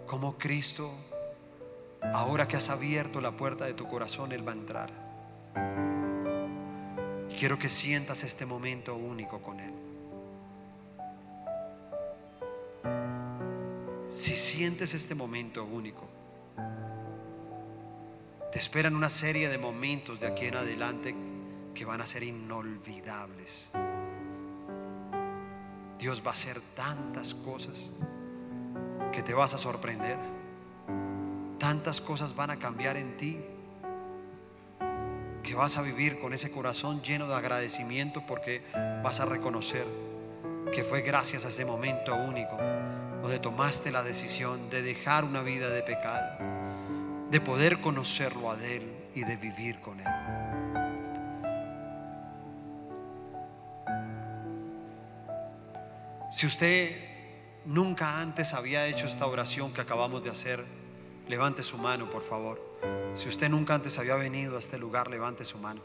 Como Cristo, ahora que has abierto la puerta de tu corazón, Él va a entrar. Y quiero que sientas este momento único con Él. Si sientes este momento único, te esperan una serie de momentos de aquí en adelante que van a ser inolvidables. Dios va a hacer tantas cosas que te vas a sorprender. Tantas cosas van a cambiar en ti que vas a vivir con ese corazón lleno de agradecimiento porque vas a reconocer que fue gracias a ese momento único donde tomaste la decisión de dejar una vida de pecado, de poder conocerlo a Él y de vivir con Él. Si usted nunca antes había hecho esta oración que acabamos de hacer, levante su mano, por favor. Si usted nunca antes había venido a este lugar, levante su mano.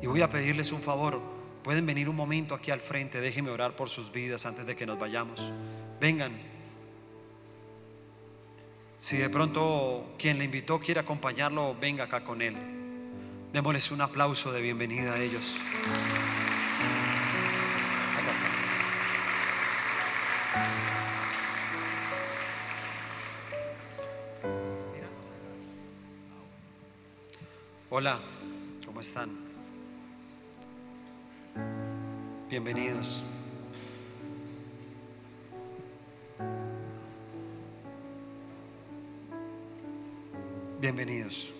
Y voy a pedirles un favor. Pueden venir un momento aquí al frente. Déjenme orar por sus vidas antes de que nos vayamos. Vengan. Si de pronto quien le invitó quiere acompañarlo, venga acá con él. Démosles un aplauso de bienvenida a ellos. Acá está. Hola, ¿cómo están? Bienvenidos. Bienvenidos.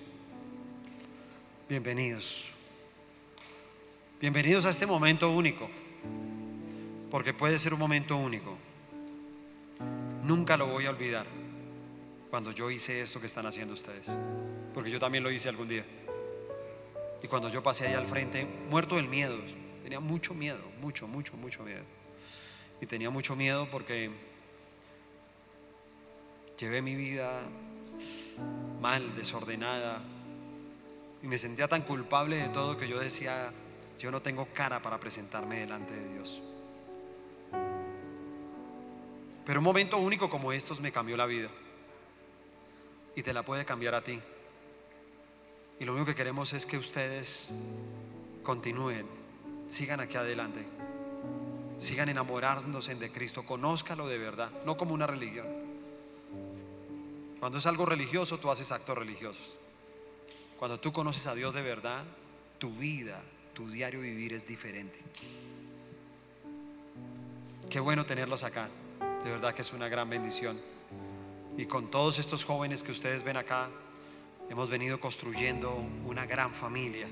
Bienvenidos. Bienvenidos a este momento único, porque puede ser un momento único. Nunca lo voy a olvidar cuando yo hice esto que están haciendo ustedes, porque yo también lo hice algún día. Y cuando yo pasé ahí al frente, muerto del miedo, tenía mucho miedo, mucho, mucho, mucho miedo. Y tenía mucho miedo porque llevé mi vida mal, desordenada, y me sentía tan culpable de todo que yo decía, yo no tengo cara para presentarme delante de Dios. Pero un momento único como estos me cambió la vida. Y te la puede cambiar a ti. Y lo único que queremos es que ustedes continúen, sigan aquí adelante, sigan enamorándose de Cristo, conózcalo de verdad, no como una religión. Cuando es algo religioso, tú haces actos religiosos. Cuando tú conoces a Dios de verdad, tu vida, tu diario vivir es diferente. Qué bueno tenerlos acá. De verdad que es una gran bendición. Y con todos estos jóvenes que ustedes ven acá, hemos venido construyendo una gran familia.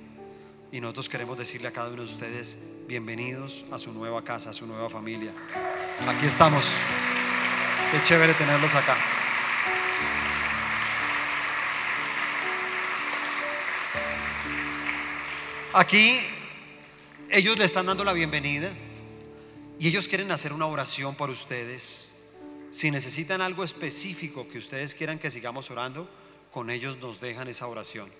Y nosotros queremos decirle a cada uno de ustedes, bienvenidos a su nueva casa, a su nueva familia. Aquí estamos. Qué chévere tenerlos acá. Aquí ellos le están dando la bienvenida y ellos quieren hacer una oración por ustedes. Si necesitan algo específico que ustedes quieran que sigamos orando, con ellos nos dejan esa oración.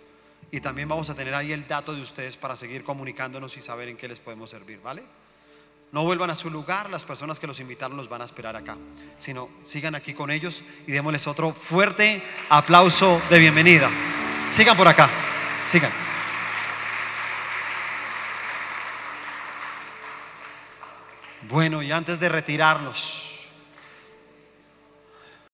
Y también vamos a tener ahí el dato de ustedes para seguir comunicándonos y saber en qué les podemos servir, ¿vale? No vuelvan a su lugar, las personas que los invitaron los van a esperar acá, sino sigan aquí con ellos y démosles otro fuerte aplauso de bienvenida. Sigan por acá, sigan. Bueno, y antes de retirarnos,